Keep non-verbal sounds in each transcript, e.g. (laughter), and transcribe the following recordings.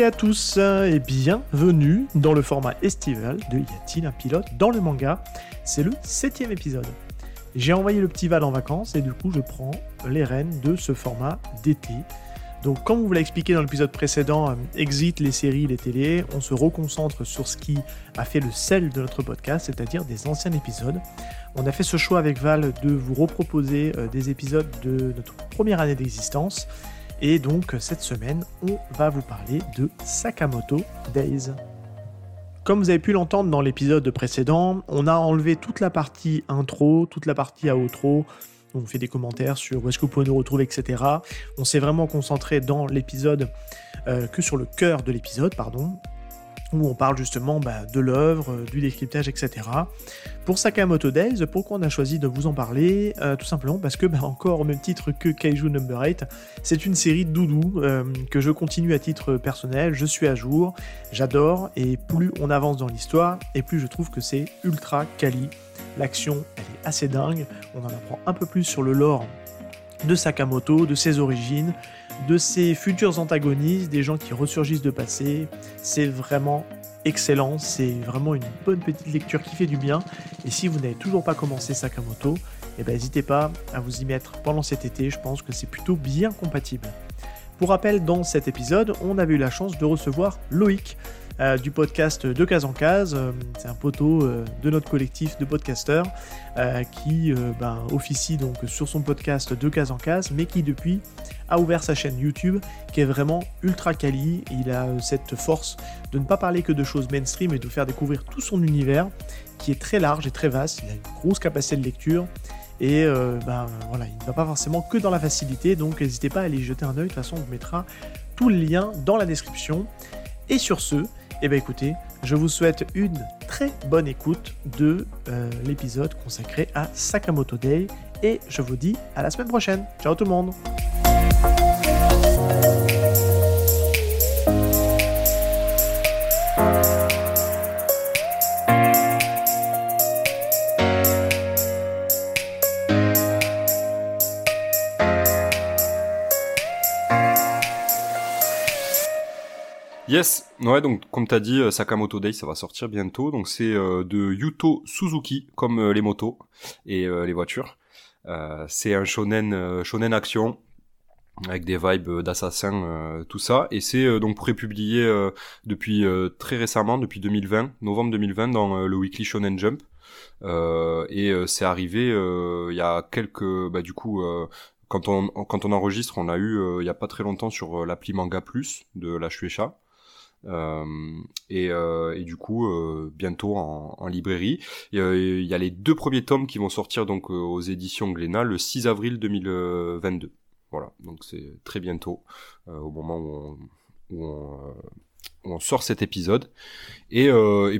et à tous et bienvenue dans le format estival de Y a-t-il un pilote dans le manga? C'est le septième épisode. J'ai envoyé le petit Val en vacances et du coup je prends les rênes de ce format d'été. Donc comme vous l'a expliqué dans l'épisode précédent, euh, exit les séries, les télés, on se reconcentre sur ce qui a fait le sel de notre podcast, c'est-à-dire des anciens épisodes. On a fait ce choix avec Val de vous reproposer euh, des épisodes de notre première année d'existence. Et donc cette semaine, on va vous parler de Sakamoto Days. Comme vous avez pu l'entendre dans l'épisode précédent, on a enlevé toute la partie intro, toute la partie outro, on fait des commentaires sur où est-ce que vous pouvez nous retrouver, etc. On s'est vraiment concentré dans l'épisode euh, que sur le cœur de l'épisode, pardon, où on parle justement bah, de l'œuvre, euh, du décryptage, etc. Pour Sakamoto Days, pourquoi on a choisi de vous en parler euh, Tout simplement parce que, bah, encore au même titre que Kaiju Number 8, c'est une série doudou que je continue à titre personnel, je suis à jour, j'adore, et plus on avance dans l'histoire, et plus je trouve que c'est ultra quali. L'action, elle est assez dingue, on en apprend un peu plus sur le lore de Sakamoto, de ses origines, de ses futurs antagonistes, des gens qui ressurgissent de passé. C'est vraiment excellent, c'est vraiment une bonne petite lecture qui fait du bien. Et si vous n'avez toujours pas commencé Sakamoto, eh ben, n'hésitez pas à vous y mettre pendant cet été, je pense que c'est plutôt bien compatible. Pour rappel, dans cet épisode, on avait eu la chance de recevoir Loïc, euh, du podcast De Case en Case. Euh, c'est un poteau euh, de notre collectif de podcasteurs qui ben, officie donc sur son podcast De Case en Case, mais qui depuis a ouvert sa chaîne YouTube qui est vraiment ultra quali. Il a cette force de ne pas parler que de choses mainstream et de faire découvrir tout son univers qui est très large et très vaste. Il a une grosse capacité de lecture. Et ben, voilà, il ne va pas forcément que dans la facilité, donc n'hésitez pas à aller jeter un oeil. De toute façon, on vous mettra tous les liens dans la description. Et sur ce, eh bien écoutez, je vous souhaite une très bonne écoute de euh, l'épisode consacré à Sakamoto Day et je vous dis à la semaine prochaine. Ciao tout le monde Yes, ouais, donc comme t'as dit, euh, Sakamoto Day, ça va sortir bientôt. Donc c'est euh, de Yuto Suzuki, comme euh, les motos et les voitures. c'est un shonen, shonen action avec des vibes d'assassin, tout ça. Et c'est donc prépublié depuis très récemment, depuis 2020, novembre 2020, dans le Weekly Shonen Jump. et c'est arrivé il y a quelques, bah du coup quand on quand on enregistre, on a eu il y a pas très longtemps sur l'appli Manga Plus de la Shueisha. Euh, et, euh, et, du coup euh, bientôt en, librairie. Il y a les deux premiers tomes qui vont sortir donc aux éditions Glénat le 6 avril 2022. Voilà, donc c'est très bientôt au moment où on, sort cet épisode. Et,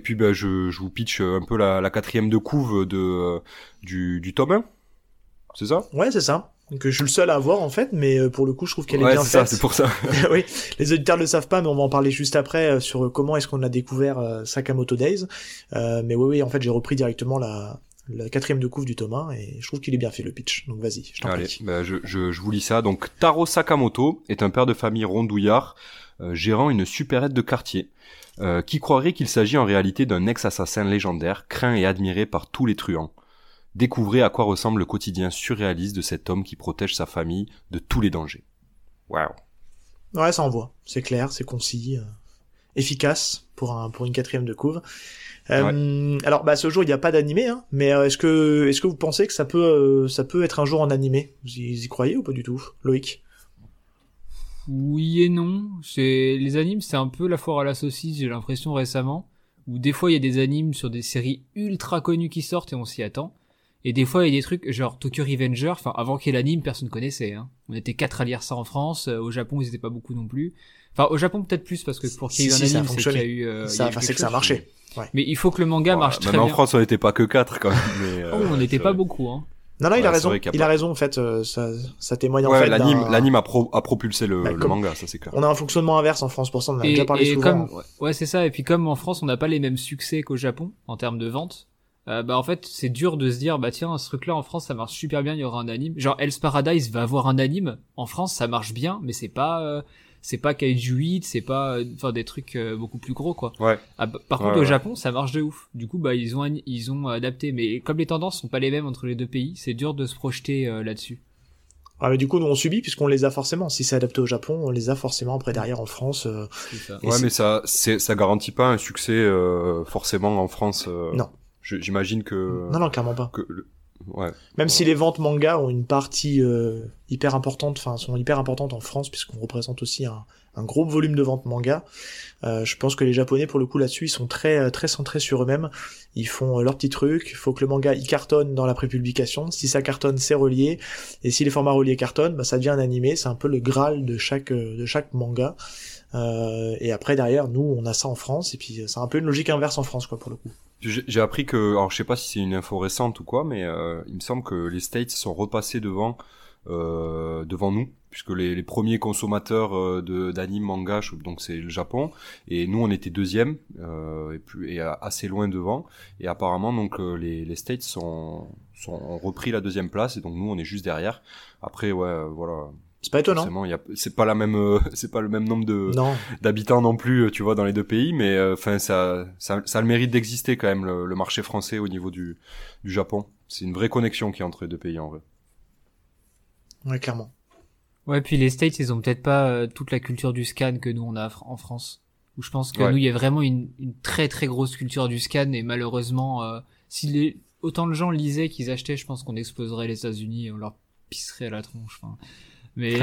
puis bah, je, vous pitch un peu la, la quatrième de couve de, du, du tome 1. C'est ça? Ouais, c'est ça que je suis le seul à avoir en fait, mais euh, pour le coup, je trouve qu'elle est bien faite. c'est pour ça. (laughs) oui, les auditeurs ne le savent pas, mais on va en parler juste après euh, sur comment est-ce qu'on a découvert euh, Sakamoto Days. mais oui, oui, en fait, j'ai repris directement la, la quatrième de couve du Thomas et je trouve qu'il est bien fait le pitch. Donc vas-y, je t'en prie. Bah, je, je, je, vous lis ça. Donc Taro Sakamoto est un père de famille rondouillard gérant une supérette de quartier. qui croirait qu'il s'agit en réalité d'un ex-assassin légendaire, craint et admiré par tous les truands. Découvrez à quoi ressemble le quotidien surréaliste de cet homme qui protège sa famille de tous les dangers. Waouh. Ouais, ça envoie. C'est clair, c'est concis, euh, efficace pour un pour une quatrième de couve. Euh, Alors, bah, ce jour, il n'y a pas d'animé, hein, mais euh, est-ce que est-ce que vous pensez que ça peut euh, ça peut être un jour en animé? Vous y, croyez ou pas du tout, Loïc? Oui et non. C'est les animes, c'est un peu la foire à la saucisse. J'ai l'impression récemment, où des fois il y a des animes sur des séries ultra connues qui sortent et on s'y attend. Et des fois, il y a des trucs genre Tokyo Revenger, enfin avant qu'il y ait l'anime, personne connaissait. Hein. On était quatre à lire ça en France. Euh, au Japon, ils étaient pas beaucoup non plus. Enfin, au Japon peut-être plus parce que pour qu'il y ait eu un anime, c'est qu'il y a eu. Euh, ça, c'est que ça a marché. Ouais. Mais il faut que le manga marche très bien. en France, on n'était pas que quatre quand même. Mais, oh, (laughs) on n'était pas beaucoup. Hein. Non, non, il a raison. il a raison en fait. Euh, ça, ça témoigne en ouais, fait. L'anime, l'anime a, pro, a propulsé le, bah, le manga, ça c'est clair. On a un fonctionnement inverse en France pour ça. On en a déjà parlé souvent. Comme, ouais, c'est ça. Et puis comme en France, on n'a pas les mêmes succès qu'au Japon en termes de vente. Euh, bah en fait c'est dur de se dire bah tiens ce truc là en France ça marche super bien il y aura un anime genre Hell's Paradise va avoir un anime en France ça marche bien mais c'est pas euh, c'est pas Kaiju 8, c'est pas, euh, enfin des trucs euh, beaucoup plus gros quoi. Ouais. Ah, bah, par Ouais, contre au. Japon ça marche de ouf. Du coup bah ils ont ils ont adapté, mais comme les tendances sont pas les mêmes entre les deux pays, c'est dur de se projeter euh, là-dessus. Ah, mais du coup, nous, on subit puisqu'on les a forcément. Si c'est adapté au Japon, on les a forcément après derrière en France. euh, Ouais, mais ça, c'est, ça garantit pas un succès euh, forcément en France. euh, Non. J'imagine que. Non, non, clairement pas. que le- Ouais. Même si les ventes manga ont une partie euh, hyper importante, enfin sont hyper importantes en France puisqu'on représente aussi un, un gros volume de ventes manga. euh, je pense que les Japonais pour le coup là-dessus ils sont très euh, très centrés sur eux-mêmes. Ils font euh, leur petit truc. Il faut que le manga il cartonne dans la prépublication. Si ça cartonne, c'est relié. Et si les formats reliés cartonnent, bah, ça devient un animé. C'est un peu le graal de chaque euh, de chaque manga. Euh, et après derrière nous on a ça en France et puis c'est un peu une logique inverse en France quoi pour le coup. J'ai appris que, alors je sais pas si c'est une info récente ou quoi, mais euh, il me semble que les States sont repassés devant euh, devant nous, puisque les, les premiers consommateurs euh, de d'anime manga, donc c'est le Japon, et nous on était deuxième euh, et plus et a- assez loin devant, et apparemment donc euh, les, les States sont, sont ont repris la deuxième place, et donc nous on est juste derrière. Après ouais euh, voilà, C'est pas étonnant. c'est pas la même euh, (laughs) c'est pas le même nombre de d'habitants non plus, euh, tu vois, dans les deux pays, mais enfin ça, ça, ça a le mérite d'exister quand même le, le marché français au niveau du, du Japon. C'est une vraie connexion qui est entre les deux pays en vrai. ouais clairement. Ouais, puis les States, ils ont peut-être pas euh, toute la culture du scan que nous on a en France. Où je pense que Ouais. nous, il y a vraiment une, une très très grosse culture du scan et malheureusement, euh, si les, autant de gens lisaient qu'ils achetaient, je pense qu'on exploserait les États-Unis et on leur pisserait à la tronche. Enfin, mais,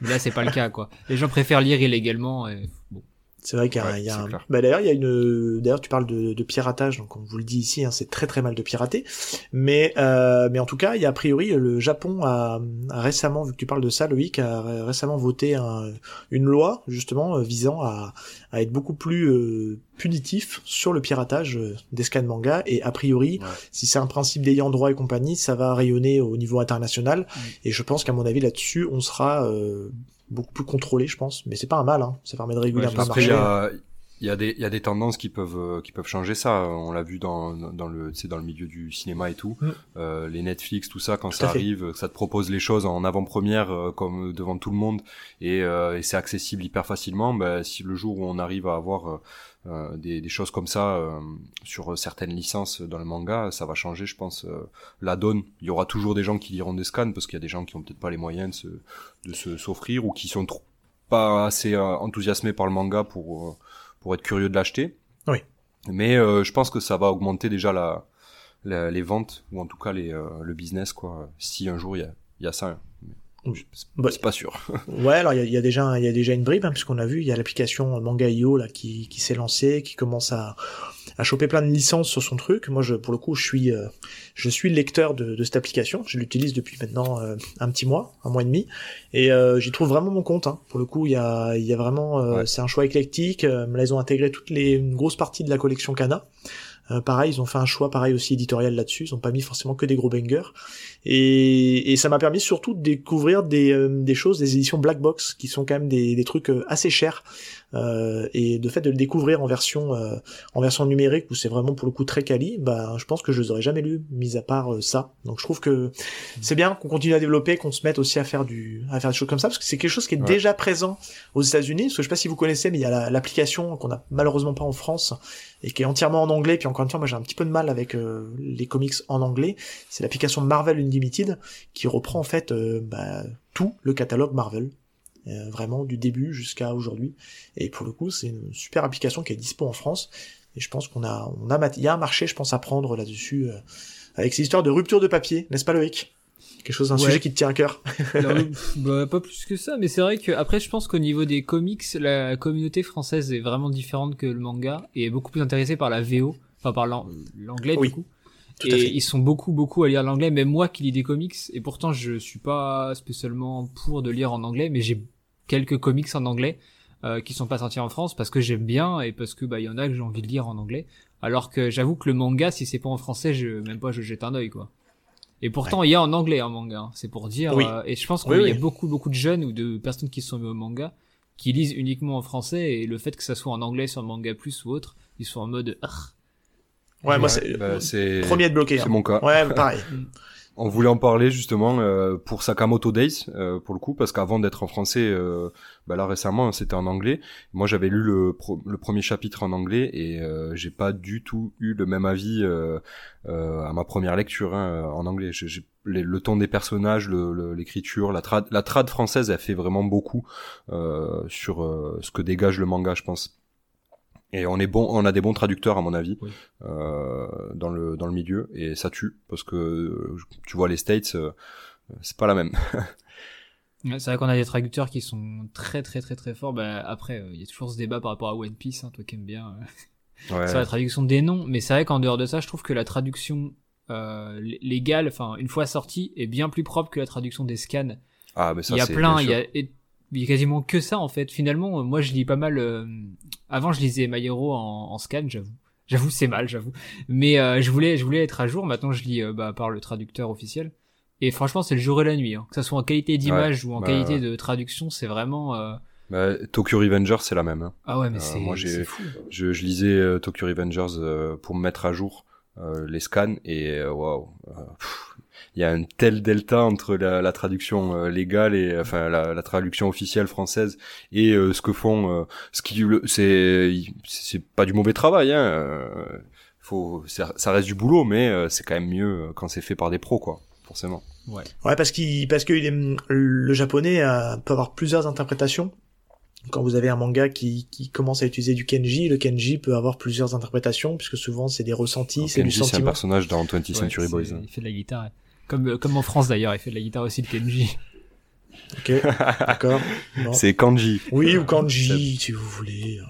mais (laughs) là, c'est pas le cas, quoi. Les gens préfèrent lire illégalement. Et, bon. C'est vrai qu'il y a, Ouais, y a un... bah, d'ailleurs il y a une d'ailleurs tu parles de, de piratage donc on vous le dit ici hein, c'est très très mal de pirater mais euh, mais en tout cas il y a a priori le Japon a, a récemment vu que tu parles de ça Loïc a ré- récemment voté un- une loi justement euh, visant à, à être beaucoup plus euh, punitif sur le piratage euh, des scans manga et a priori Ouais. si c'est un principe d'ayant droit et compagnie ça va rayonner au niveau international Mm. et je pense qu'à mon avis là-dessus on sera euh, beaucoup plus contrôlé je pense mais c'est pas un mal hein. ça permet de réguler Ouais, un peu le marché y a, il y a des, il y a des tendances qui peuvent, euh, qui peuvent changer ça. On l'a vu dans, dans le, c'est dans le milieu du cinéma et tout. Mm. Euh, les Netflix, tout ça, quand Tout ça arrive, ça te propose les choses en avant-première, euh, comme devant tout le monde, et, euh, et c'est accessible hyper facilement. Bah, si le jour où on arrive à avoir euh, des, des choses comme ça euh, sur certaines licences dans le manga, ça va changer, je pense, euh, la donne. Il y aura toujours des gens qui liront des scans parce qu'il y a des gens qui ont peut-être pas les moyens de se, de se s'offrir ou qui sont trop, pas assez euh, enthousiasmés par le manga pour euh, pour être curieux de l'acheter. Oui. Mais euh, je pense que ça va augmenter déjà la, la- les ventes ou en tout cas les, euh, le business quoi. Si un jour il y a, il y a ça, Oui. C'est Bah, pas sûr. (laughs) Ouais, alors il y a, il y a déjà il y a déjà une bribe hein, puisqu'on a vu il y a l'application Manga.io là qui, qui s'est lancée, qui commence à à choper plein de licences sur son truc. Moi, je pour le coup, je suis euh, je suis le lecteur de, de cette application. Je l'utilise depuis maintenant euh, un petit mois, un mois et demi, et euh, j'y trouve vraiment mon compte. Hein. Pour le coup, il y a il y a vraiment euh, Ouais. c'est un choix éclectique. Euh, là, ils ont intégré toutes les une grosse partie de la collection Kana. Euh, pareil, ils ont fait un choix pareil aussi éditorial là-dessus. Ils ont pas mis forcément que des gros bangers. Et, et ça m'a permis surtout de découvrir des, euh, choses, des éditions Black Box, qui sont quand même des, des trucs euh, assez chers. Euh, et de fait de le découvrir en version euh, en version numérique où c'est vraiment pour le coup très quali, bah je pense que je les aurais jamais lus, mis à part euh, ça. Donc je trouve que c'est bien qu'on continue à développer, qu'on se mette aussi à faire du à faire des choses comme ça, parce que c'est quelque chose qui est Ouais. déjà présent aux États-Unis. Parce que je sais pas si vous connaissez, mais il y a la- l'application qu'on a malheureusement pas en France et qui est entièrement en anglais. Puis encore une fois, moi j'ai un petit peu de mal avec euh, les comics en anglais. C'est l'application Marvel Unlimited qui reprend en fait euh, bah, tout le catalogue Marvel. Euh, vraiment du début jusqu'à aujourd'hui. Et pour le coup c'est une super application qui est dispo en France. Et je pense qu'on a on a il y a un marché je pense à prendre là-dessus euh, avec ces histoires de rupture de papier n'est-ce pas Loïc? Quelque chose un Ouais. sujet qui te tient à cœur? (laughs) Alors, bah, pas plus que ça, mais c'est vrai que après, je pense qu'au niveau des comics, la communauté française est vraiment différente que le manga et est beaucoup plus intéressée par la VO, enfin par l'an- l'anglais Oui, du coup. tout et ils sont beaucoup beaucoup à lire l'anglais, même moi qui lis des comics, et pourtant je suis pas spécialement pour de lire en anglais, mais j'ai quelques comics en anglais euh, qui sont pas sortis en France parce que j'aime bien et parce que bah il y en a que j'ai envie de lire en anglais. Alors que j'avoue que le manga, si c'est pas en français, je même pas je jette un œil quoi. Et pourtant il y a en anglais un manga, hein, c'est pour dire. Oui. euh, et je pense qu'il Oui, y a beaucoup beaucoup de jeunes ou de personnes qui sont mis au manga qui lisent uniquement en français et le fait que ça soit en anglais sur Manga Plus ou autre, ils sont en mode ah, ouais moi c'est bah, c'est premier être bloqué c'est hein. mon cas. ouais pareil (laughs) on voulait en parler justement euh, pour Sakamoto Days, euh, pour le coup, parce qu'avant d'être en français, euh, bah là récemment c'était en anglais. Moi j'avais lu le, le premier chapitre en anglais et j'ai pas du tout eu le même avis à ma première lecture hein, en anglais. Le ton des personnages, l'écriture, la trad, la trad française, elle fait vraiment beaucoup sur ce que dégage le manga, je pense. Et on est bon, on a des bons traducteurs à mon avis euh, dans le dans le milieu et ça tue parce que tu vois les States, euh, c'est pas la même. (laughs) c'est vrai qu'on a des traducteurs qui sont très très très très forts. Bah, après, euh, il y a toujours ce débat par rapport à One Piece, hein, toi qui aimes bien. (laughs) Ouais. la traduction des noms, mais c'est vrai qu'en dehors de ça, je trouve que la traduction légale, enfin une fois sortie, est bien plus propre que la traduction des scans. Ah, mais ça, il y a plein, il y a il y a quasiment que ça en fait. Finalement, moi je lis pas mal. Euh, avant, je lisais My Hero en, en scan, j'avoue. J'avoue, c'est mal, j'avoue. Mais euh, je voulais, je voulais être à jour. Maintenant, je lis euh, bah, par le traducteur officiel. Et franchement, c'est le jour et la nuit. Hein. Que ça soit en qualité d'image ou en bah, qualité de traduction, c'est vraiment. Bah, Tokyo Revengers, c'est la même. Hein. Ah ouais, mais c'est. moi, j'ai, fou. Je, je lisais Tokyo Revengers pour me mettre à jour les scans et waouh il y a un tel delta entre la, la traduction euh, légale et enfin la, la, traduction officielle française et euh, ce que font euh, ce qui c'est c'est pas du mauvais travail hein faut ça, reste du boulot mais c'est quand même mieux quand c'est fait par des pros quoi forcément ouais ouais parce qu'il parce que il est, le japonais peut avoir plusieurs interprétations quand vous avez un manga qui, qui commence à utiliser du kenji, le kenji peut avoir plusieurs interprétations, puisque souvent c'est des ressentis, c'est du sentiment. c'est un personnage dans 20th Century Boys. Il fait de la guitare. Comme, comme en France d'ailleurs, il fait de la guitare aussi, le Kenji. Ok, d'accord. C'est Kanji. Oui, ou Kanji, si vous voulez.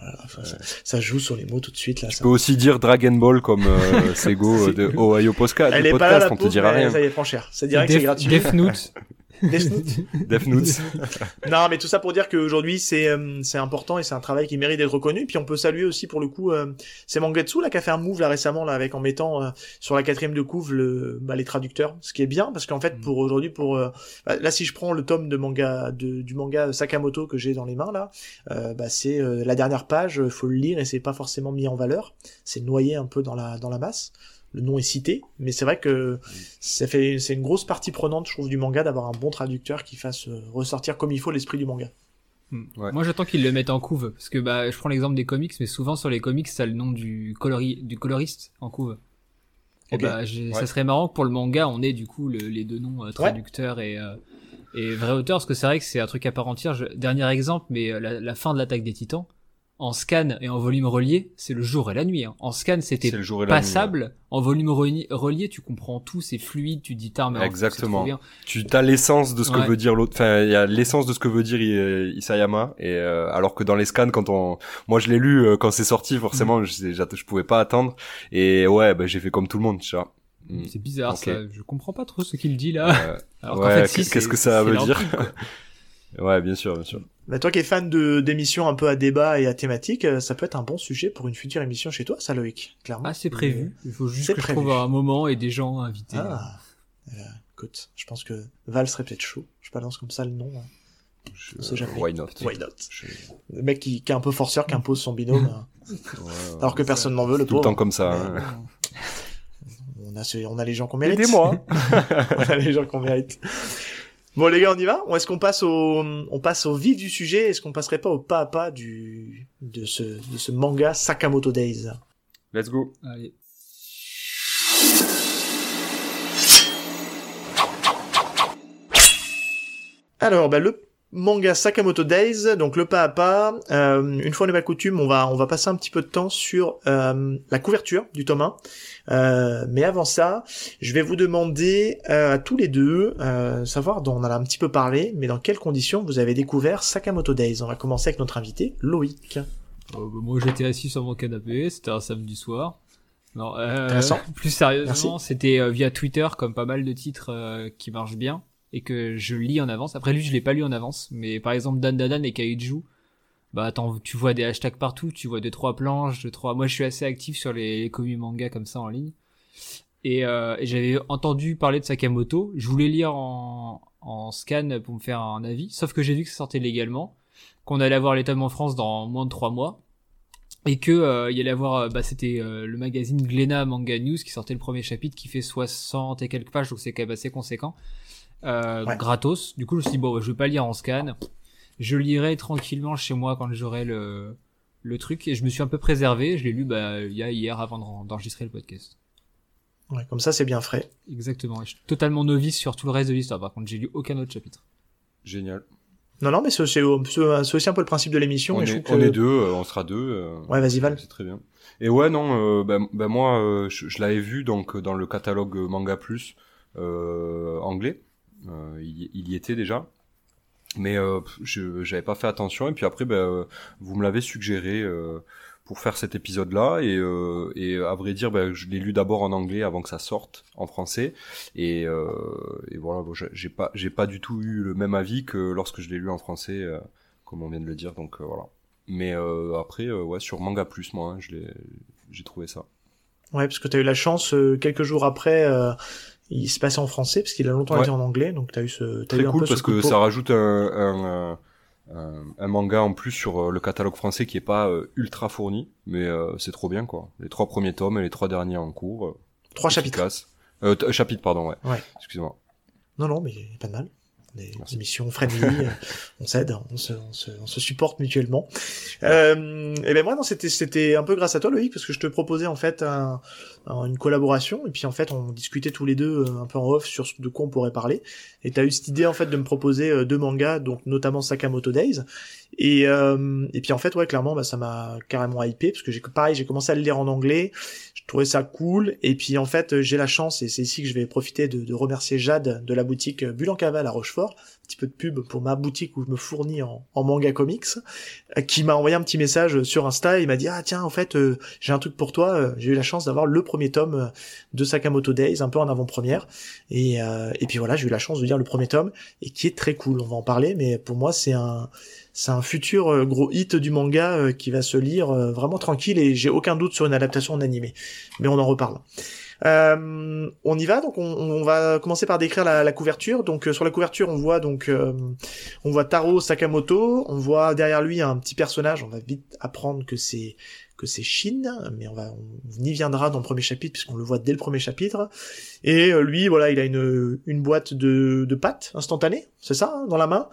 ça, joue sur les mots tout de suite. Là, tu peux aussi dire Dragon Ball comme euh, (laughs) Sego de Ohio Podcast. Elle est pas là, on te dira rien. Ça y est, prend cher. C'est direct, c'est gratuit. Death Note. (laughs) Death Notes. (laughs) (laughs) non, mais tout ça pour dire qu'aujourd'hui c'est euh, c'est important et c'est un travail qui mérite d'être reconnu. Puis on peut saluer aussi pour le coup, euh, c'est Mangetsu là qui a fait un move là récemment là avec en mettant euh, sur la quatrième de couve le bah, les traducteurs, ce qui est bien parce qu'en fait mm. pour aujourd'hui pour euh, bah, là si je prends le tome de manga de, du manga Sakamoto que j'ai dans les mains là, bah c'est la dernière page, faut le lire et c'est pas forcément mis en valeur, c'est noyé un peu dans la dans la masse le nom est cité, mais c'est vrai que ça fait, c'est une grosse partie prenante, je trouve, du manga d'avoir un bon traducteur qui fasse euh, ressortir comme il faut l'esprit du manga. Hmm. Moi, j'attends qu'ils le mettent en couve, parce que bah, je prends l'exemple des comics, mais souvent sur les comics, ça le nom du, colori... du coloriste en couve. Et bah, ça serait marrant que pour le manga, on ait du coup les deux noms euh, traducteur et, euh, et vrai auteur, parce que c'est vrai que c'est un truc à part entière. Dernier exemple, mais la fin de l'attaque des Titans, en scan et en volume relié, c'est le jour et la nuit. Hein. En scan, c'était passable. En volume relié, tu comprends tout, c'est fluide, tu dis t'as Exactement. Tu as l'essence de ce que veut dire l'autre. Enfin, il y a l'essence de ce que veut dire Isayama. Et euh, alors que dans les scans, quand on, moi je l'ai lu euh, quand c'est sorti, forcément, mm. je, je, pouvais pas attendre. Et ouais, bah, j'ai fait comme tout le monde, tu vois. Mm. C'est bizarre ça. Je comprends pas trop ce qu'il dit là. (laughs) alors ouais, qu'est-ce que ça veut dire Ouais, bien sûr, bien sûr. Mais toi qui es fan de d'émissions un peu à débat et à thématique, euh, ça peut être un bon sujet pour une future émission chez toi, ça Loïc, clairement. Ah, c'est prévu. Il faut juste que je trouve un moment et des gens invités. Ah. Euh, écoute, je pense que Val serait peut-être chaud. Je balance comme ça le nom. Hein. Je... Why not? Why not? Le mec qui, qui, est un peu forceur, qui impose son binôme. Hein. alors que personne n'en veut, le Tout le temps comme ça. Hein. On a, on a les gens qu'on mérite. Aidez-moi. (laughs) on a les gens qu'on mérite. Bon les gars, on y va Ou est-ce qu'on passe au on passe au vif du sujet? Est-ce qu'on passerait pas au pas à pas du de ce de ce manga Sakamoto Days? Let's go. Allez. Alors, bah, le manga Sakamoto Days, donc le pas à pas. Euh, une fois n'est pas coutume, on va on va passer un petit peu de temps sur euh, la couverture du tome 1. Euh, mais avant ça, je vais vous demander euh, à tous les deux, euh, savoir dont on en a un petit peu parlé, mais dans quelles conditions vous avez découvert Sakamoto Days. On va commencer avec notre invité Loïc. Bah, moi j'étais assis sur mon canapé, c'était un samedi soir. Non, (laughs) plus sérieusement, c'était via Twitter comme pas mal de titres qui marchent bien et que je lis en avance. Après lui, je l'ai pas lu en avance, mais par exemple Dan Dan et Kaiju, bah attends, tu vois des hashtags partout, tu vois deux trois planches, deux trois. Moi, je suis assez actif sur les, les communes manga comme ça en ligne. Et, euh, et j'avais entendu parler de Sakamoto. Je voulais lire en, en scan pour me faire un avis, sauf que j'ai vu que ça sortait légalement, qu'on allait avoir les tomes en France dans moins de trois mois. et que euh, il y allait avoir euh, bah c'était euh, le magazine Glénat Manga News qui sortait le premier chapitre qui fait 60 et quelques pages donc c'est quand même assez conséquent euh, Ouais. gratos du coup je me suis dit bon je vais pas lire en scan je lirai tranquillement chez moi quand j'aurai le le truc et je me suis un peu préservé je l'ai lu bah il y a hier avant d'en- d'enregistrer le podcast Ouais, comme ça, c'est bien frais. exactement et je suis totalement novice sur tout le reste de l'histoire par contre j'ai lu aucun autre chapitre Génial. Non, non, mais c'est aussi un peu le principe de l'émission. On, je est, on est deux, euh, on sera deux. euh, Ouais, vas-y, Val. C'est très bien. Et ouais, non, euh, ben, ben moi, euh, je, je l'avais vu donc dans le catalogue Manga Plus euh, anglais. Euh, il, il y était déjà. Mais euh, je j'avais pas fait attention. Et puis après, ben, euh, vous me l'avez suggéré euh, pour faire cet épisode-là. Et, euh, et à vrai dire, ben, je l'ai lu d'abord en anglais avant que ça sorte en français. Et, euh, et voilà, bon, j'ai- pas, j'ai pas du tout eu le même avis que lorsque je l'ai lu en français, euh, comme on vient de le dire. Donc voilà. Mais après, ouais, sur Manga Plus, moi, hein, je l'ai, j'ai trouvé ça. Ouais, parce que t'as eu la chance, quelques jours après, il se passait en français, parce qu'il a longtemps Ouais. été en anglais, donc t'as eu ce, t'as Très eu un cool peu parce que ça rajoute un, un, un, manga en plus sur euh, le catalogue français qui est pas euh, ultra fourni, mais euh, c'est trop bien quoi. Les trois premiers tomes et les trois derniers en cours. Trois chapitres. Euh, chapitres, pardon, ouais. Ouais. Excusez-moi. Non, non, mais pas de mal. Des Merci. émissions friendly, (laughs) euh, on s'aide, on se, on, se, on se supporte mutuellement. Euh, et ben moi, non, c'était, c'était un peu grâce à toi, Loïc, parce que je te proposais en fait un, un- une collaboration, et puis en fait, on discutait tous les deux euh, un peu en off sur ce- de quoi on pourrait parler. Et t'as eu cette idée en fait de me proposer euh, deux mangas, donc notamment Sakamoto Days. Et, euh, et puis en fait, ouais, clairement, bah, ça m'a carrément hypé, parce que j'ai pareil, j'ai commencé à le lire en anglais, trouvais ça cool, et puis en fait, euh, j'ai la chance, et c'est ici que je vais profiter de, remercier Jade de la boutique euh, Bulle en Cavale à Rochefort, petit peu de pub pour ma boutique où je me fournis en, manga comics, euh, qui m'a envoyé un petit message sur Insta, et il m'a dit, ah tiens, en fait, euh, j'ai un truc pour toi, euh, j'ai eu la chance d'avoir le premier tome euh, de Sakamoto Days, un peu en avant-première, et, euh, et puis voilà, j'ai eu la chance de lire le premier tome, et qui est très cool, on va en parler, mais pour moi, c'est un c'est un futur euh, gros hit du manga euh, qui va se lire euh, vraiment tranquille et j'ai aucun doute sur une adaptation en animé. Mais on en reparle. Euh, on y va, donc on, on va commencer par décrire la, la couverture. Donc euh, sur la couverture, on voit donc euh, on voit Taro Sakamoto, on voit derrière lui un petit personnage. On va vite apprendre que c'est que c'est Shin, mais on va on y viendra dans le premier chapitre puisqu'on le voit dès le premier chapitre. Et euh, lui, voilà, il a une une boîte de de pâtes instantanées, c'est ça, hein, dans la main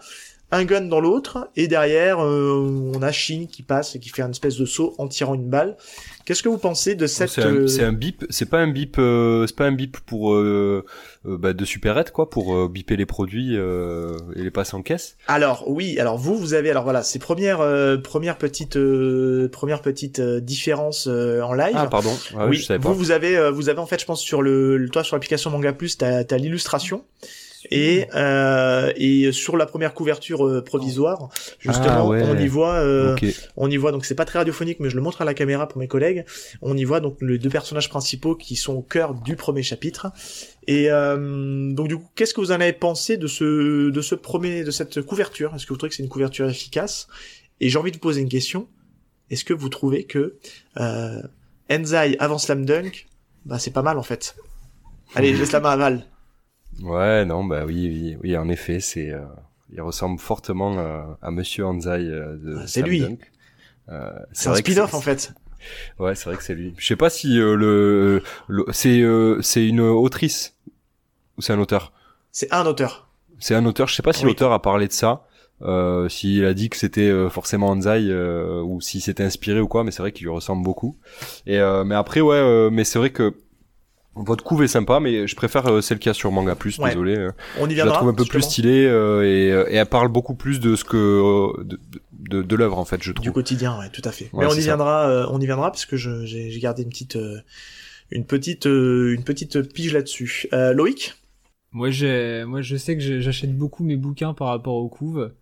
un gun dans l'autre, et derrière, euh, on a Shin qui passe et qui fait une espèce de saut en tirant une balle. Qu'est-ce que vous pensez de cette... C'est un, euh, c'est un bip, c'est pas un bip, euh, c'est pas un bip pour euh, euh, bah, de supérette quoi, pour euh, biper les produits euh, et les passer en caisse. Alors oui, alors vous, vous avez, alors voilà, ces premières, euh, premières petites, euh, premières petites euh, différences euh, en live. Ah pardon, ah, oui, je savais vous, pas. vous avez, euh, vous avez en fait, je pense sur le, le- toi sur l'application Manga Plus, t'as as, l'illustration. Et, euh, et sur la première couverture euh, provisoire, justement, Ah ouais. on y voit, euh, Ok. On y voit donc c'est pas très radiophonique mais je le montre à la caméra pour mes collègues. On y voit donc les deux personnages principaux qui sont au cœur du premier chapitre. Et euh, donc du coup, qu'est-ce que vous en avez pensé de ce de ce premier de cette couverture? Est-ce que vous trouvez que c'est une couverture efficace? Et j'ai envie de vous poser une question. Est-ce que vous trouvez que euh, Enzai avant Slam Dunk, bah c'est pas mal en fait. Allez, je laisse la main à Val. Ouais, non, bah oui, oui, oui, en effet, c'est, euh, il ressemble fortement euh, à Monsieur Hanzai euh, de Ah, c'est lui. Dunk. Euh, C'est un c'est- en fait. Ouais, c'est vrai que c'est lui. Je sais pas si euh, le, le c'est euh, c'est une autrice ou c'est un auteur? C'est un auteur. C'est un auteur. Je sais pas si Oui. l'auteur a parlé de ça. Euh, s'il a dit que c'était euh, forcément Hanzai euh, ou s'il s'était inspiré ou quoi, mais c'est vrai qu'il lui ressemble beaucoup. Et euh, mais après ouais, euh, mais c'est vrai que votre couve est sympa, mais je préfère euh, celle qu'il y a sur Manga Plus. Ouais. Désolé. euh. On y Je la viendra. trouve un peu plus stylée euh, et, euh, et elle parle beaucoup plus de ce que euh, de, de, de l'œuvre en fait, je du trouve. quotidien, ouais, tout à fait. Ouais, Mais on y ça. viendra, euh, on y viendra parce que je- j'ai j'ai gardé une petite, euh, une petite, euh, une petite pige là-dessus. Euh, Loïc, Moi, j'ai, moi, je sais que j'achète beaucoup mes bouquins par rapport aux couves.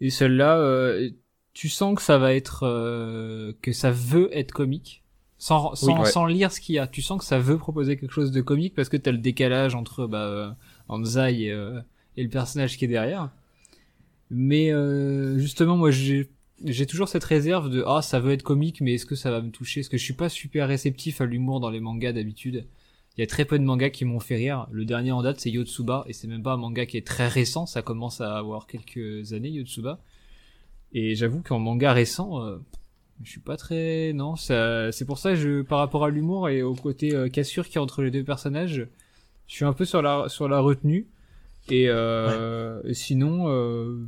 Et celle-là, euh, tu sens que ça va être, euh, que ça veut être comique. Sans, sans, ouais. sans lire ce qu'il y a. Tu sens que ça veut proposer quelque chose de comique parce que t'as le décalage entre, bah, euh, Anzai et, euh, et le personnage qui est derrière. Mais, euh, justement, moi, j'ai, j'ai toujours cette réserve de, ah, ça veut être comique, mais est-ce que ça va me toucher? Parce que je suis pas super réceptif à l'humour dans les mangas d'habitude. Il y a très peu de mangas qui m'ont fait rire. Le dernier en date, c'est Yotsuba, et c'est même pas un manga qui est très récent, ça commence à avoir quelques années, Yotsuba. Et j'avoue qu'en manga récent, euh, Je suis pas très non, ça c'est pour ça que je par rapport à l'humour et au côté euh, cassure qui est entre les deux personnages, je suis un peu sur la sur la retenue et, euh, et sinon euh,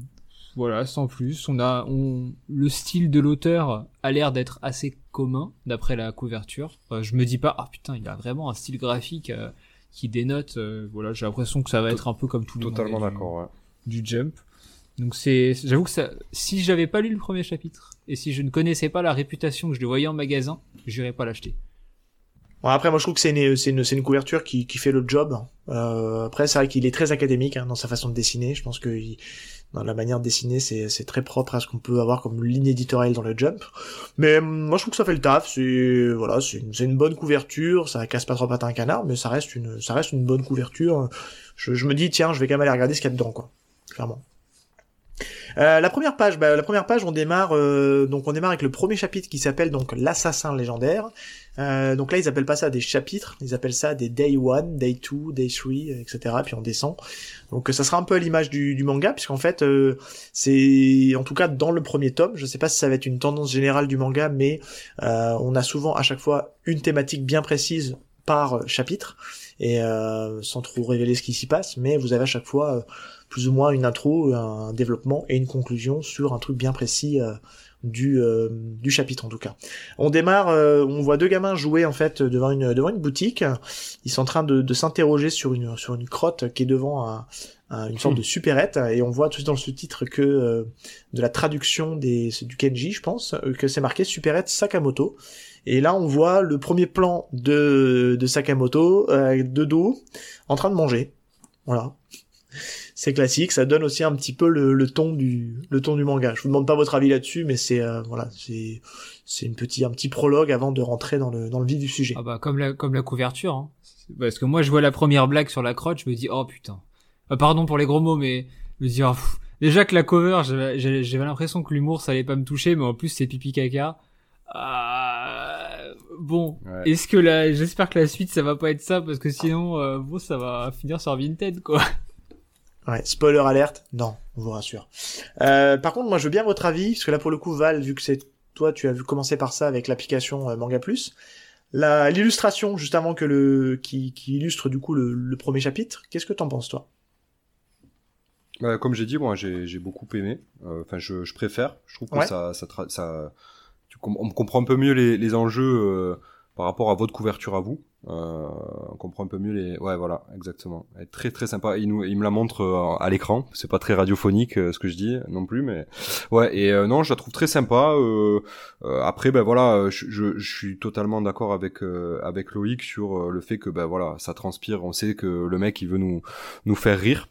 voilà, sans plus, on a on le style de l'auteur a l'air d'être assez commun d'après la couverture. Euh, je me dis pas ah putain, il a vraiment un style graphique qui dénote voilà, j'ai l'impression que ça va être un peu comme tout le Totalement d'accord, ouais. du Jump. Donc c'est, j'avoue que ça, si j'avais pas lu le premier chapitre et si je ne connaissais pas la réputation que je le voyais en magasin, j'irais pas l'acheter. Bon, après, moi, je trouve que c'est une, c'est une, une couverture qui, qui fait le job. Euh, après, c'est vrai qu'il est très académique hein, dans sa façon de dessiner. Je pense que dans la manière de dessiner, c'est, c'est très propre à ce qu'on peut avoir comme ligne éditoriale dans le Jump. Mais hum, moi, je trouve que ça fait le taf. C'est voilà, c'est une, une bonne couverture. Ça casse pas trop patin un canard, mais ça reste une, ça reste une bonne couverture. Je, je me dis, tiens, je vais quand même aller regarder ce qu'il y a dedans, quoi. Clairement. Euh, la première page, bah, la première page, on démarre donc on démarre avec le premier chapitre qui s'appelle donc l'assassin légendaire. Euh, donc là, ils appellent pas ça des chapitres, ils appellent ça des day 1, day 2, day 3, etc. Puis on descend. Donc ça sera un peu à l'image du, du manga, puisqu'en fait, euh, c'est en tout cas dans le premier tome. Je sais pas si ça va être une tendance générale du manga, mais euh, on a souvent à chaque fois une thématique bien précise par chapitre, et euh, sans trop révéler ce qui s'y passe, mais vous avez à chaque fois euh, plus ou moins une intro, un développement et une conclusion sur un truc bien précis euh, du, euh, du chapitre en tout cas. On démarre, euh, on voit deux gamins jouer en fait devant une devant une boutique. Ils sont en train de, de s'interroger sur une sur une crotte qui est devant un, un- une sorte de supérette et on voit tout dans le sous-titre que euh, de la traduction des du Kenji je pense euh, que c'est marqué supérette Sakamoto. Et là on voit le premier plan de de Sakamoto euh, de dos en train de manger. Voilà. C'est classique, ça donne aussi un petit peu le, le ton du le ton du manga. Je vous demande pas votre avis là-dessus, mais c'est euh, voilà, c'est c'est une petit un petit prologue avant de rentrer dans le dans le vif du sujet. Ah bah comme la comme la couverture. Hein. Parce que moi je vois la première blague sur la crotte, je me dis oh putain. Ah, pardon pour les gros mots, mais je me dis oh, pff. déjà que la cover, j'avais l'impression que l'humour ça allait pas me toucher, mais en plus c'est pipi caca. Ah, bon, Ouais. est-ce que la, j'espère que la suite ça va pas être ça parce que sinon euh, bon ça va finir sur Vinted quoi. Ouais, spoiler alerte, non, on vous rassure. Euh, par contre, moi je veux bien votre avis, parce que là pour le coup Val, vu que c'est toi, tu as vu commencer par ça avec l'application euh, Manga Plus, la l'illustration juste avant que le qui, qui illustre du coup le, le premier chapitre, qu'est-ce que t'en penses toi? Euh, comme j'ai dit, moi, j'ai j'ai beaucoup aimé. Euh, Enfin, je, je préfère. Je trouve que Ouais. ça, ça, tra- ça, tu com- on comprend un peu mieux les, les enjeux euh, par rapport à votre couverture à vous. Euh, on comprend un peu mieux les. Ouais, voilà, exactement. Elle est très très sympa. Il nous, il me la montre euh, à l'écran. C'est pas très radiophonique euh, ce que je dis non plus, mais ouais. Et euh, non, je la trouve très sympa. Euh, euh, après, ben voilà, je, je, je suis totalement d'accord avec euh, avec Loïc sur euh, le fait que ben voilà, ça transpire. On sait que le mec il veut nous nous faire rire.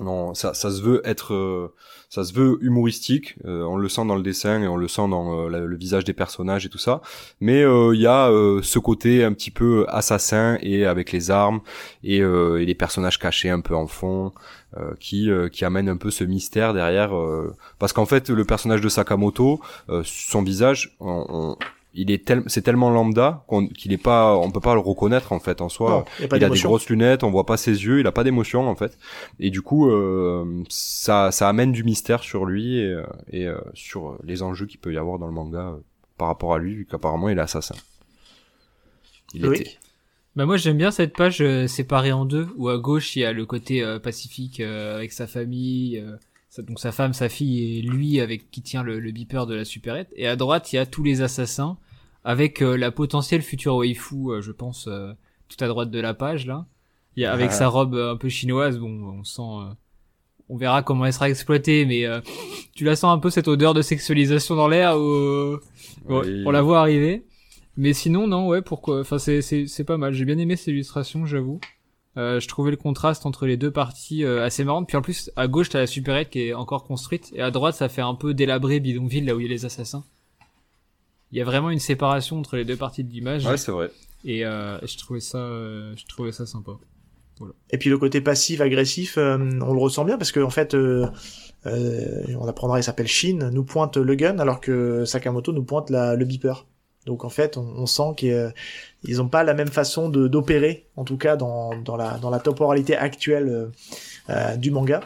Non, ça, ça se veut être, euh, ça se veut humoristique. euh, on le sent dans le dessin et on le sent dans euh, le visage des personnages et tout ça. Mais euh, il y a euh, ce côté un petit peu assassin et avec les armes et, euh, et les personnages cachés un peu en fond, euh, qui euh, qui amène un peu ce mystère derrière. euh, parce qu'en fait, le personnage de Sakamoto, euh, son visage, on, on- il est tel, c'est tellement lambda qu'on- qu'il est pas, on peut pas le reconnaître en fait en soi Non, a il a des grosses lunettes, on voit pas ses yeux, il a pas d'émotion en fait. Et du coup, euh, ça, ça amène du mystère sur lui et, euh, et euh, sur les enjeux qu'il peut y avoir dans le manga euh, par rapport à lui, vu qu'apparemment il est assassin. Il était. Bah moi j'aime bien cette page euh, séparée en deux où à gauche il y a le côté euh, pacifique euh, avec sa famille, euh, donc sa femme, sa fille et lui avec qui tient le, le beeper de la supérette et à droite il y a tous les assassins avec euh, la potentielle future waifu euh, je pense euh, tout à droite de la page là. Il y a avec Ah. sa robe euh, un peu chinoise bon on sent euh, on verra comment elle sera exploitée mais euh, tu la sens un peu cette odeur de sexualisation dans l'air où Ouais, Oui. on la voit arriver. Mais sinon, non, ouais, pourquoi Enfin, c'est c'est c'est pas mal. J'ai bien aimé cette illustration, j'avoue. Euh, je trouvais le contraste entre les deux parties euh, assez marrant. Puis en plus, à gauche, t'as la supérette qui est encore construite, et à droite, ça fait un peu délabré bidonville là où il y a les assassins. Il y a vraiment une séparation entre les deux parties de l'image, Ouais, c'est vrai. et euh, je trouvais ça, euh, je trouvais ça sympa. Et puis le côté passif agressif, euh, on le ressent bien parce que en fait, euh, euh, on apprendra, il s'appelle Shin, nous pointe le gun alors que Sakamoto nous pointe la, le beeper. Donc en fait, on, sent qu'ils ont pas la même façon d'opérer, en tout cas dans, la dans la temporalité actuelle euh, euh, du manga.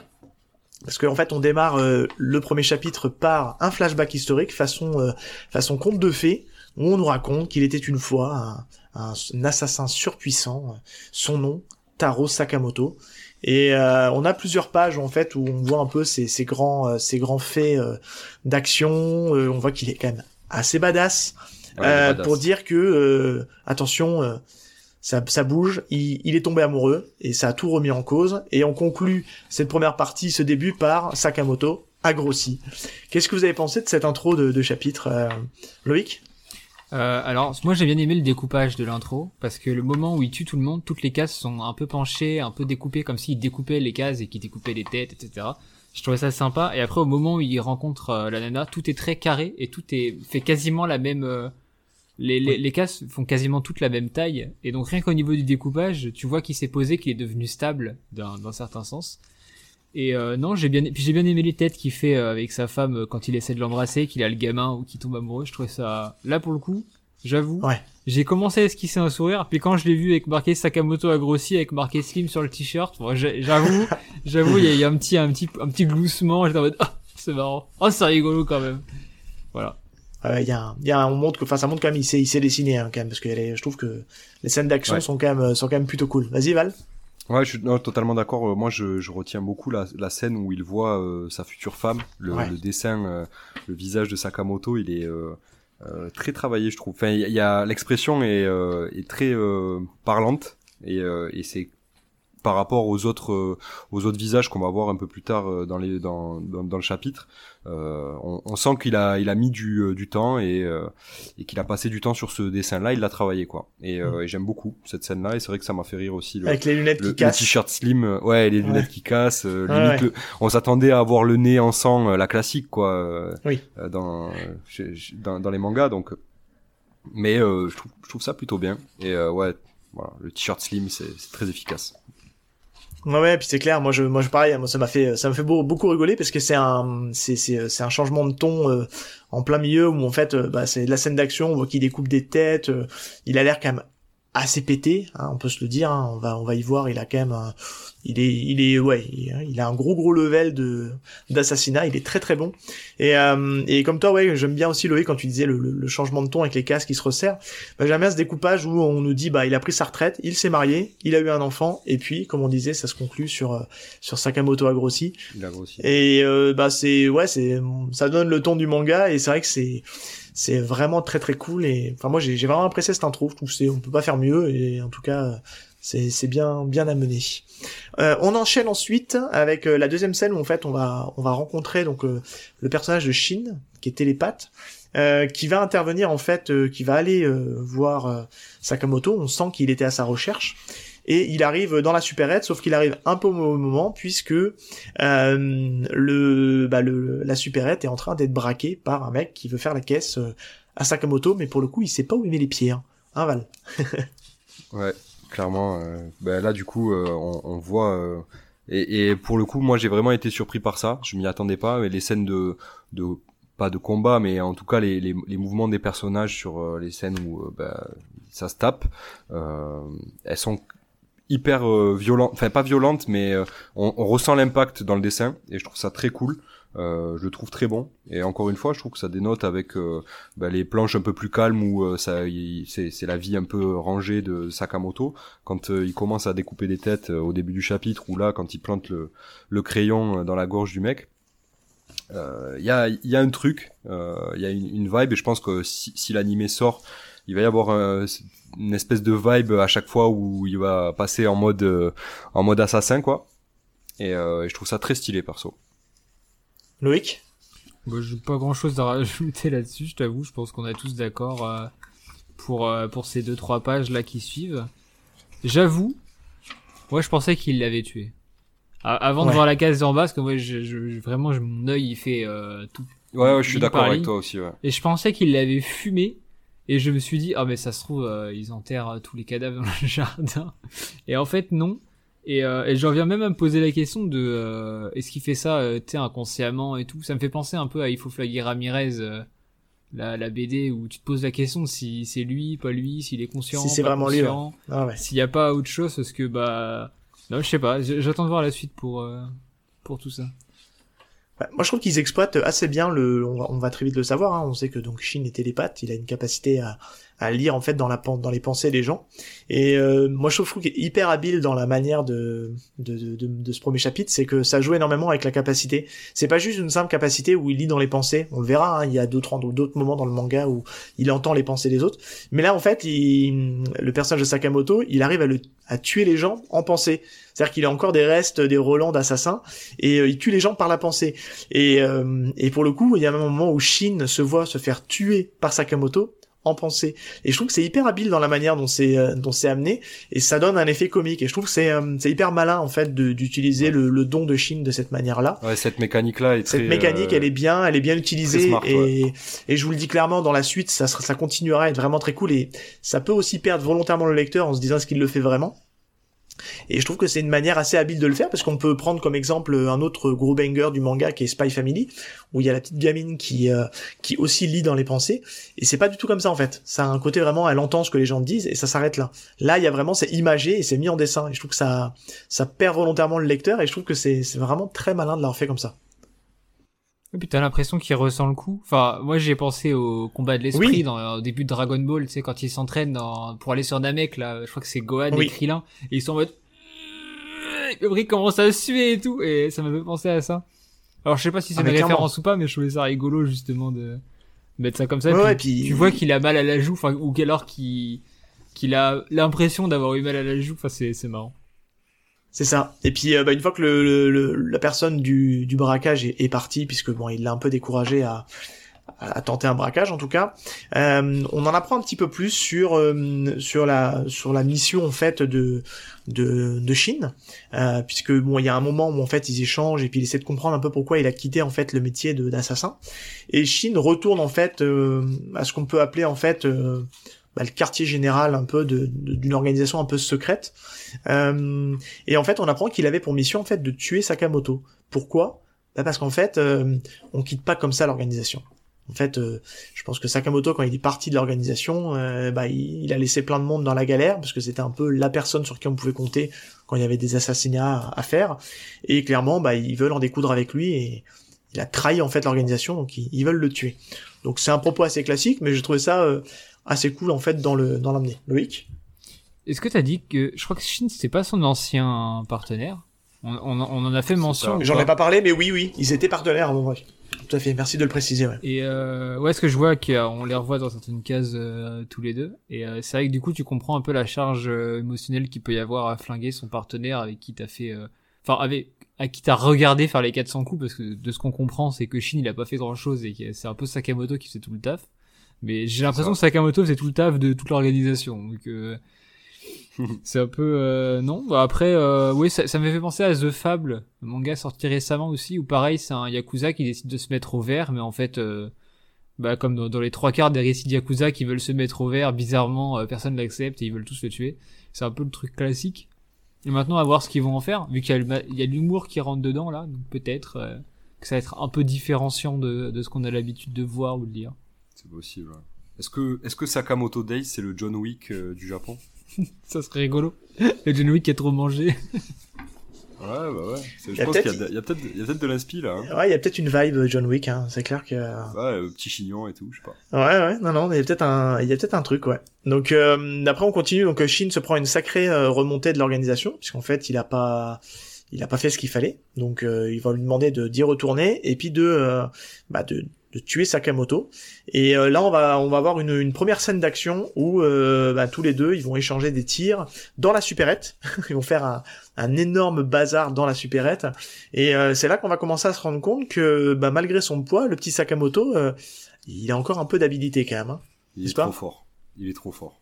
parce qu'en fait on démarre euh, le premier chapitre par un flashback historique façon euh, conte de fées où on nous raconte qu'il était une fois un, assassin surpuissant son nom Taro Sakamoto et euh, on a plusieurs pages en fait où on voit un peu ces, ces grands ces grands faits d'action on voit qu'il est quand même assez badass, badass. pour dire que attention ça, ça bouge, il, il, est tombé amoureux et ça a tout remis en cause. Et on conclut cette première partie, ce début par Sakamoto a grossi. Qu'est-ce que vous avez pensé de cette intro de, de chapitre, euh, Loïc? Euh, alors moi j'ai bien aimé le découpage de l'intro parce que le moment où il tue tout le monde, toutes les cases sont un peu penchées, un peu découpées comme s'il découpait les cases et qu'il découpait les têtes, etc. Je trouvais ça sympa. Et après au moment où il rencontre euh, la nana, tout est très carré et tout est fait quasiment la même euh, les, les, les, cases font quasiment toute la même taille, et donc rien qu'au niveau du découpage, tu vois qu'il s'est posé, qu'il est devenu stable dans certain sens. Et euh, non, j'ai bien, puis j'ai bien aimé les têtes qu'il fait euh, avec sa femme euh, quand il essaie de l'embrasser, qu'il a le gamin ou qu'il tombe amoureux. Je trouvais ça, là pour le coup, j'avoue. Ouais. J'ai commencé à esquisser un sourire, puis quand je l'ai vu avec marqué Sakamoto a grossi, avec marqué Slim sur le t-shirt, bon, j'avoue, (laughs) j'avoue, il y, a un petit, un petit, un petit gloussement. J'étais en mode, (laughs) oh, c'est marrant, oh, c'est rigolo quand même. Voilà. Il euh, y a, y a, on montre que, enfin, ça montre quand même, il sait, il sait dessiner, hein, quand même, parce que les, je trouve que les scènes d'action ouais. sont quand même, sont quand même plutôt cool. Vas-y, Val. Ouais, je suis non, totalement d'accord. Moi, je, je, retiens beaucoup la, la, scène où il voit euh, sa future femme, le, ouais. le dessin, euh, le visage de Sakamoto, il est euh, euh très travaillé, je trouve. Enfin, il y a l'expression est, est très parlante et, et c'est par rapport aux autres euh, aux autres visages qu'on va voir un peu plus tard euh, dans les dans, dans, dans le chapitre euh, on, on, sent qu'il a il a mis du, du temps et, et qu'il a passé du temps sur ce dessin là il l'a travaillé quoi et, mm. et j'aime beaucoup cette scène là et c'est vrai que ça m'a fait rire aussi le, avec les lunettes le, qui cassent le t-shirt slim ouais les lunettes ouais. qui cassent limite ouais. on s'attendait à avoir le nez en sang la classique quoi oui. dans, dans dans les mangas donc mais je trouve je trouve ça plutôt bien et ouais voilà le t-shirt slim c'est très efficace Ouais, ouais, puis c'est clair. Moi, je, moi, je pareil. Moi, ça m'a fait, ça me fait beaucoup rigoler parce que c'est un, c'est, c'est, c'est un changement de ton euh, en plein milieu où en fait, euh, bah, c'est de la scène d'action. On voit qu'il découpe des têtes. Euh, il a l'air quand même assez pété. Hein, on peut se le dire. Hein, on va, on va y voir. Il a quand même, il est, il est, ouais, il a un gros gros level de d'assassinat. Il est très très bon. Et, euh, et comme toi, ouais, j'aime bien aussi Loïc quand tu disais le, le, le, changement de ton avec les casques qui se resserrent. Bah, j'aime bien ce découpage où on nous dit, bah, il a pris sa retraite, il s'est marié, il a eu un enfant, et puis, comme on disait, ça se conclut sur euh, sur Sakamoto a grossi. Il a grossi. Et euh, bah, c'est, ouais, c'est, ça donne le ton du manga, et c'est vrai que c'est c'est vraiment très très cool et enfin moi j'ai vraiment apprécié cette intro je trouve c'est on peut pas faire mieux et en tout cas c'est bien bien amené. Euh, on enchaîne ensuite avec euh, la deuxième scène où en fait on va on va rencontrer donc euh, le personnage de Shin qui est télépathe euh, qui va intervenir en fait euh, qui va aller voir Sakamoto. On sent qu'il était à sa recherche et il arrive dans la supérette sauf qu'il arrive un peu au moment puisque le, bah, le la supérette est en train d'être braquée par un mec qui veut faire la caisse à Sakamoto mais pour le coup il sait pas où il met les pieds. Hein, hein Val? ouais clairement. Euh, ben là, du coup, euh, on, on, voit. Euh, et, et, pour le coup, moi, j'ai vraiment été surpris par ça. Je m'y attendais pas. Mais les scènes de, de pas de combat, mais en tout cas les, les, les mouvements des personnages sur les scènes où ben, ça se tape, elles sont hyper violentes. Enfin, pas violentes, mais on, on ressent l'impact dans le dessin. Et je trouve ça très cool. Euh, je le trouve très bon. Et encore une fois je trouve que ça dénote avec euh, bah, les planches un peu plus calmes où euh, ça c'est la vie un peu rangée de Sakamoto. Quand il commence à découper des têtes au début du chapitre ou là quand il plante le, le crayon dans la gorge du mec il y a, y, a, un truc il y a une, une, vibe. Et je pense que si, si l'animé sort il va y avoir une espèce de vibe à chaque fois où il va passer en mode en mode assassin quoi. Et, et je trouve ça très stylé perso Loïc? Bah, J'ai pas grand chose à rajouter (laughs) là-dessus, je t'avoue. Je pense qu'on est tous d'accord euh, pour, euh, pour ces deux trois pages là qui suivent. J'avoue, moi je pensais qu'il l'avait tué. avant ouais. de voir la case en bas, parce que moi je, je, vraiment mon œil il fait euh, tout. Ouais, ouais je suis d'accord avec toi aussi. Ouais. Et je pensais qu'il l'avait fumé. Et je me suis dit, ah oh, mais ça se trouve, euh, ils enterrent tous les cadavres (laughs) dans le jardin. Et en fait, non. Et, euh, et j'en viens même à me poser la question de euh, est-ce qu'il fait ça euh, inconsciemment et tout. Ça me fait penser un peu à Il faut flaguer Ramirez, euh, la, la BD, où tu te poses la question si c'est lui, pas lui, s'il est conscient, si c'est vraiment conscient, lui, ouais. s'il n'y a pas autre chose, parce que bah non, je sais pas. J'attends de voir la suite pour euh, pour tout ça. Bah, moi, je trouve qu'ils exploitent assez bien le. On va, très vite le savoir. Hein. On sait que donc Shin est télépathe. Il a une capacité à, à lire en fait dans la dans les pensées des gens. Et euh, moi, je trouve qu'il est hyper habile dans la manière de de, de, de ce premier chapitre, c'est que ça joue énormément avec la capacité. C'est pas juste une simple capacité où il lit dans les pensées. On le verra. Hein. Il y a d'autres d'autres moments dans le manga où il entend les pensées des autres. Mais là, en fait, il, le personnage de Sakamoto, il arrive à le à tuer les gens en pensée. C'est-à-dire qu'il a encore des restes des relents d'assassins et euh, il tue les gens par la pensée. Et, euh, et pour le coup, il y a un moment où Shin se voit se faire tuer par Sakamoto en pensée. Et je trouve que c'est hyper habile dans la manière dont c'est euh, dont c'est amené et ça donne un effet comique. Et je trouve que c'est c'est hyper malin en fait d'utiliser le, le, don de Shin de cette manière-là. Ouais, cette mécanique-là est Cette mécanique, elle est bien, elle est bien utilisée et et je vous le dis clairement dans la suite, ça ça continuera à être vraiment très cool et ça peut aussi perdre volontairement le lecteur en se disant ce qu'il le fait vraiment. Et je trouve que c'est une manière assez habile de le faire parce qu'on peut prendre comme exemple un autre gros banger du manga qui est Spy Family où il y a la petite gamine qui euh, qui aussi lit dans les pensées et c'est pas du tout comme ça en fait. Ça a un côté vraiment elle entend ce que les gens disent et ça s'arrête là. Là, il y a vraiment c'est imagé et c'est mis en dessin et je trouve que ça ça perd volontairement le lecteur et je trouve que c'est c'est vraiment très malin de l'avoir fait comme ça. Et puis t'as l'impression qu'il ressent le coup. Enfin, moi j'ai pensé au combat de l'esprit dans au début de Dragon Ball, tu sais, quand ils s'entraînent pour aller sur Namek, là, je crois que c'est Gohan et Krillin, et ils sont en mode... Ils commencent à suer et tout, et ça m'a fait penser à ça. Alors je sais pas si c'est ah, une référence ou pas, mais je trouvais ça rigolo justement de mettre ça comme ça. Ouais, puis, Tu vois qu'il a mal à la joue, enfin, ou alors qu'il qu'il a l'impression d'avoir eu mal à la joue, enfin c'est marrant. C'est ça. Et puis euh, bah, une fois que la personne du, braquage est, partie, puisque bon, il l'a un peu découragé à, tenter un braquage en tout cas, euh, on en apprend un petit peu plus sur euh, la mission en fait de de, Chine, puisque bon il y a un moment où en fait ils échangent et puis il essaie de comprendre un peu pourquoi il a quitté en fait le métier d'assassin et Chine retourne en fait à ce qu'on peut appeler en fait bah, le quartier général un peu d'une organisation un peu secrète. Euh, et en fait, on apprend qu'il avait pour mission en fait de tuer Sakamoto. Pourquoi? Bah Parce qu'en fait, euh, on quitte pas comme ça l'organisation. En fait, euh, je pense que Sakamoto, quand il est parti de l'organisation, euh, bah, il, a laissé plein de monde dans la galère parce que c'était un peu la personne sur qui on pouvait compter quand il y avait des assassinats à, faire. Et clairement, bah, ils veulent en découdre avec lui et il a trahi en fait l'organisation, donc ils, ils, veulent le tuer. Donc c'est un propos assez classique, mais je trouvais ça assez cool en fait dans le dans l'amener. Loïc? Est-ce que tu as dit que je crois que Shin c'était pas son ancien partenaire? On, on, en a fait mention. J'en ai pas parlé, mais oui, oui, ils étaient partenaires. Bon, Tout à fait, merci de le préciser. Ouais. Et euh, ouais, ce que je vois qu'on les revoit dans certaines cases euh, tous les deux. Et euh, c'est vrai que du coup, tu comprends un peu la charge euh, émotionnelle qu'il peut y avoir à flinguer son partenaire avec qui t'as fait, enfin avec à qui t'as regardé faire les 400 coups parce que de ce qu'on comprend, c'est que Shin il a pas fait grand chose et que c'est un peu Sakamoto qui fait tout le taf. Mais j'ai l'impression que Sakamoto c'est tout le taf de toute l'organisation. Donc euh, (laughs) c'est un peu euh, non. Bah, après, euh, oui, ça, ça m'a fait penser à The Fable, le manga sorti récemment aussi, où pareil, c'est un yakuza qui décide de se mettre au vert, mais en fait, euh, bah comme dans, les trois quarts des récits de yakuza qui veulent se mettre au vert, bizarrement, personne l'accepte et ils veulent tous le tuer. C'est un peu le truc classique. Et maintenant, à voir ce qu'ils vont en faire, vu qu'il y a l'humour qui rentre dedans là, donc peut-être que ça va être un peu différenciant de, de ce qu'on a l'habitude de voir ou de lire. C'est possible. Est-ce que, est-ce que Sakamoto Days, c'est le John Wick euh, du Japon? (laughs) Ça serait rigolo. Le John Wick qui a trop mangé. Ouais, bah ouais. Je pense qu'il y a, peut-être peut de l'inspi là. Hein. Ouais, il y a peut-être une vibe John Wick, hein. c'est clair que. Ouais, euh, petit chignon et tout, je sais pas. Ouais, ouais, non, non, il y a peut-être un, il y a peut-être un truc, ouais. Donc euh, après on continue, donc Shin se prend une sacrée remontée de l'organisation, puisqu'en fait il a pas, il a pas fait ce qu'il fallait, donc il va lui demander de d'y retourner et puis de, bah de de tuer Sakamoto. Et euh, là, on va on va avoir une, une première scène d'action où euh, bah, tous les deux ils vont échanger des tirs dans la supérette. (laughs) ils vont faire un, un, énorme bazar dans la supérette. Et euh, c'est là qu'on va commencer à se rendre compte que bah, malgré son poids, le petit Sakamoto, il a encore un peu d'habilité quand même. Hein. il est trop fort. Il est trop fort.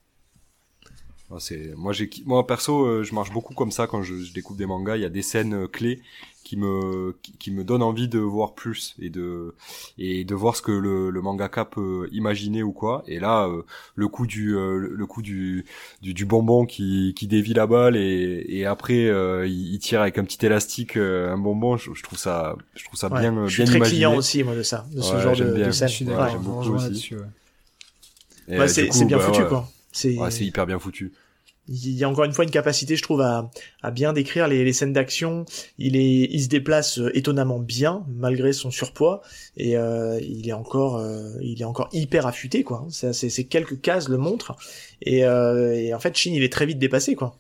C'est moi j'ai moi perso je marche beaucoup comme ça quand je, je découvre des mangas. Il y a des scènes clés qui me qui, me donne envie de voir plus et de et de voir ce que le, le mangaka peut imaginer ou quoi. Et là euh, le coup du euh, le coup du, du, du bonbon qui qui dévie la balle et et après euh, il, tire avec un petit élastique un bonbon je, trouve ça je trouve ça bien je suis très client aussi moi de ça de ce genre de, de scène. j'aime beaucoup aussi. c'est bien bah, foutu quoi c'est c'est hyper bien foutu il y a encore une fois une capacité, je trouve, à, à bien décrire les, les scènes d'action. Il est, il se déplace euh, étonnamment bien malgré son surpoids et euh, il est encore, euh, il est encore hyper affûté quoi. C'est, c'est, quelques cases le montrent et, euh, et en fait Shin il est très vite dépassé quoi.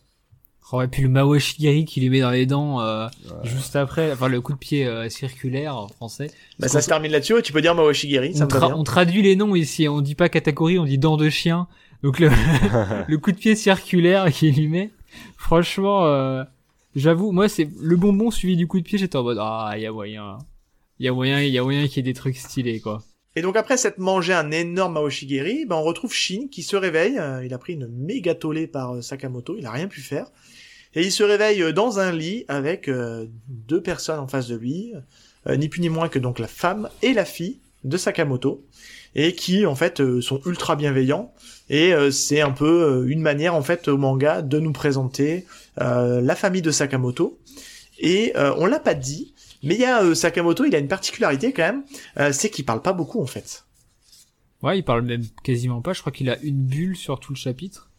Oh, et puis le Mawashigiri qui lui met dans les dents euh, juste après, enfin le coup de pied euh, circulaire en français. Bah, ça se termine là-dessus, et tu peux dire Mawashigiri, ça on, me va bien. on traduit les noms ici, on dit pas Katakuri, on dit dents de chien. Donc le, (laughs) (laughs) le coup de pied circulaire qu'il lui met, franchement, euh, j'avoue, moi c'est le bonbon suivi du coup de pied, j'étais en mode ah il y a moyen, il y a moyen, il y a moyen qu'il y ait des trucs stylés quoi. Et donc après s'être mangé un énorme Maoshigiri, ben on retrouve Shin qui se réveille. euh, il a pris une méga tollée par euh, Sakamoto, il a rien pu faire. Et il se réveille dans un lit avec deux personnes en face de lui, ni plus ni moins que donc la femme et la fille de Sakamoto, et qui en fait sont ultra bienveillants. Et euh, c'est un peu euh, une manière en fait au manga de nous présenter euh, la famille de Sakamoto. Et euh, on l'a pas dit, mais il y a euh, Sakamoto, il a une particularité quand même, euh, c'est qu'il parle pas beaucoup en fait. Ouais, il parle même quasiment pas. Je crois qu'il a une bulle sur tout le chapitre,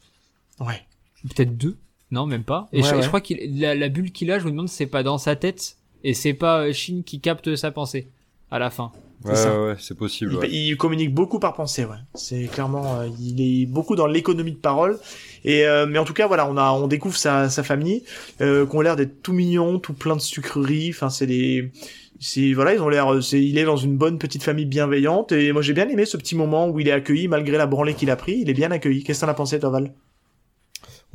Ouais. Ou peut-être deux. Non, même pas. Et Ouais, je, ouais. je crois qu'il la, la bulle qu'il a, je me demande, c'est pas dans sa tête et c'est pas Shin qui capte sa pensée à la fin. Ouais, ça. ouais, c'est possible. Il, ouais. il communique beaucoup par pensée, ouais. C'est clairement, euh, il est beaucoup dans l'économie de parole. Et euh, mais en tout cas, voilà, on a, on découvre sa, sa famille, euh, qui ont l'air d'être tout mignons, tout plein de sucreries. Enfin, c'est des, c'est voilà, ils ont l'air, c'est, il est dans une bonne petite famille bienveillante. Et moi, j'ai bien aimé ce petit moment où il est accueilli malgré la branlée qu'il a pris. Il est bien accueilli. Qu'est-ce que t'en as pensé, toi, Val?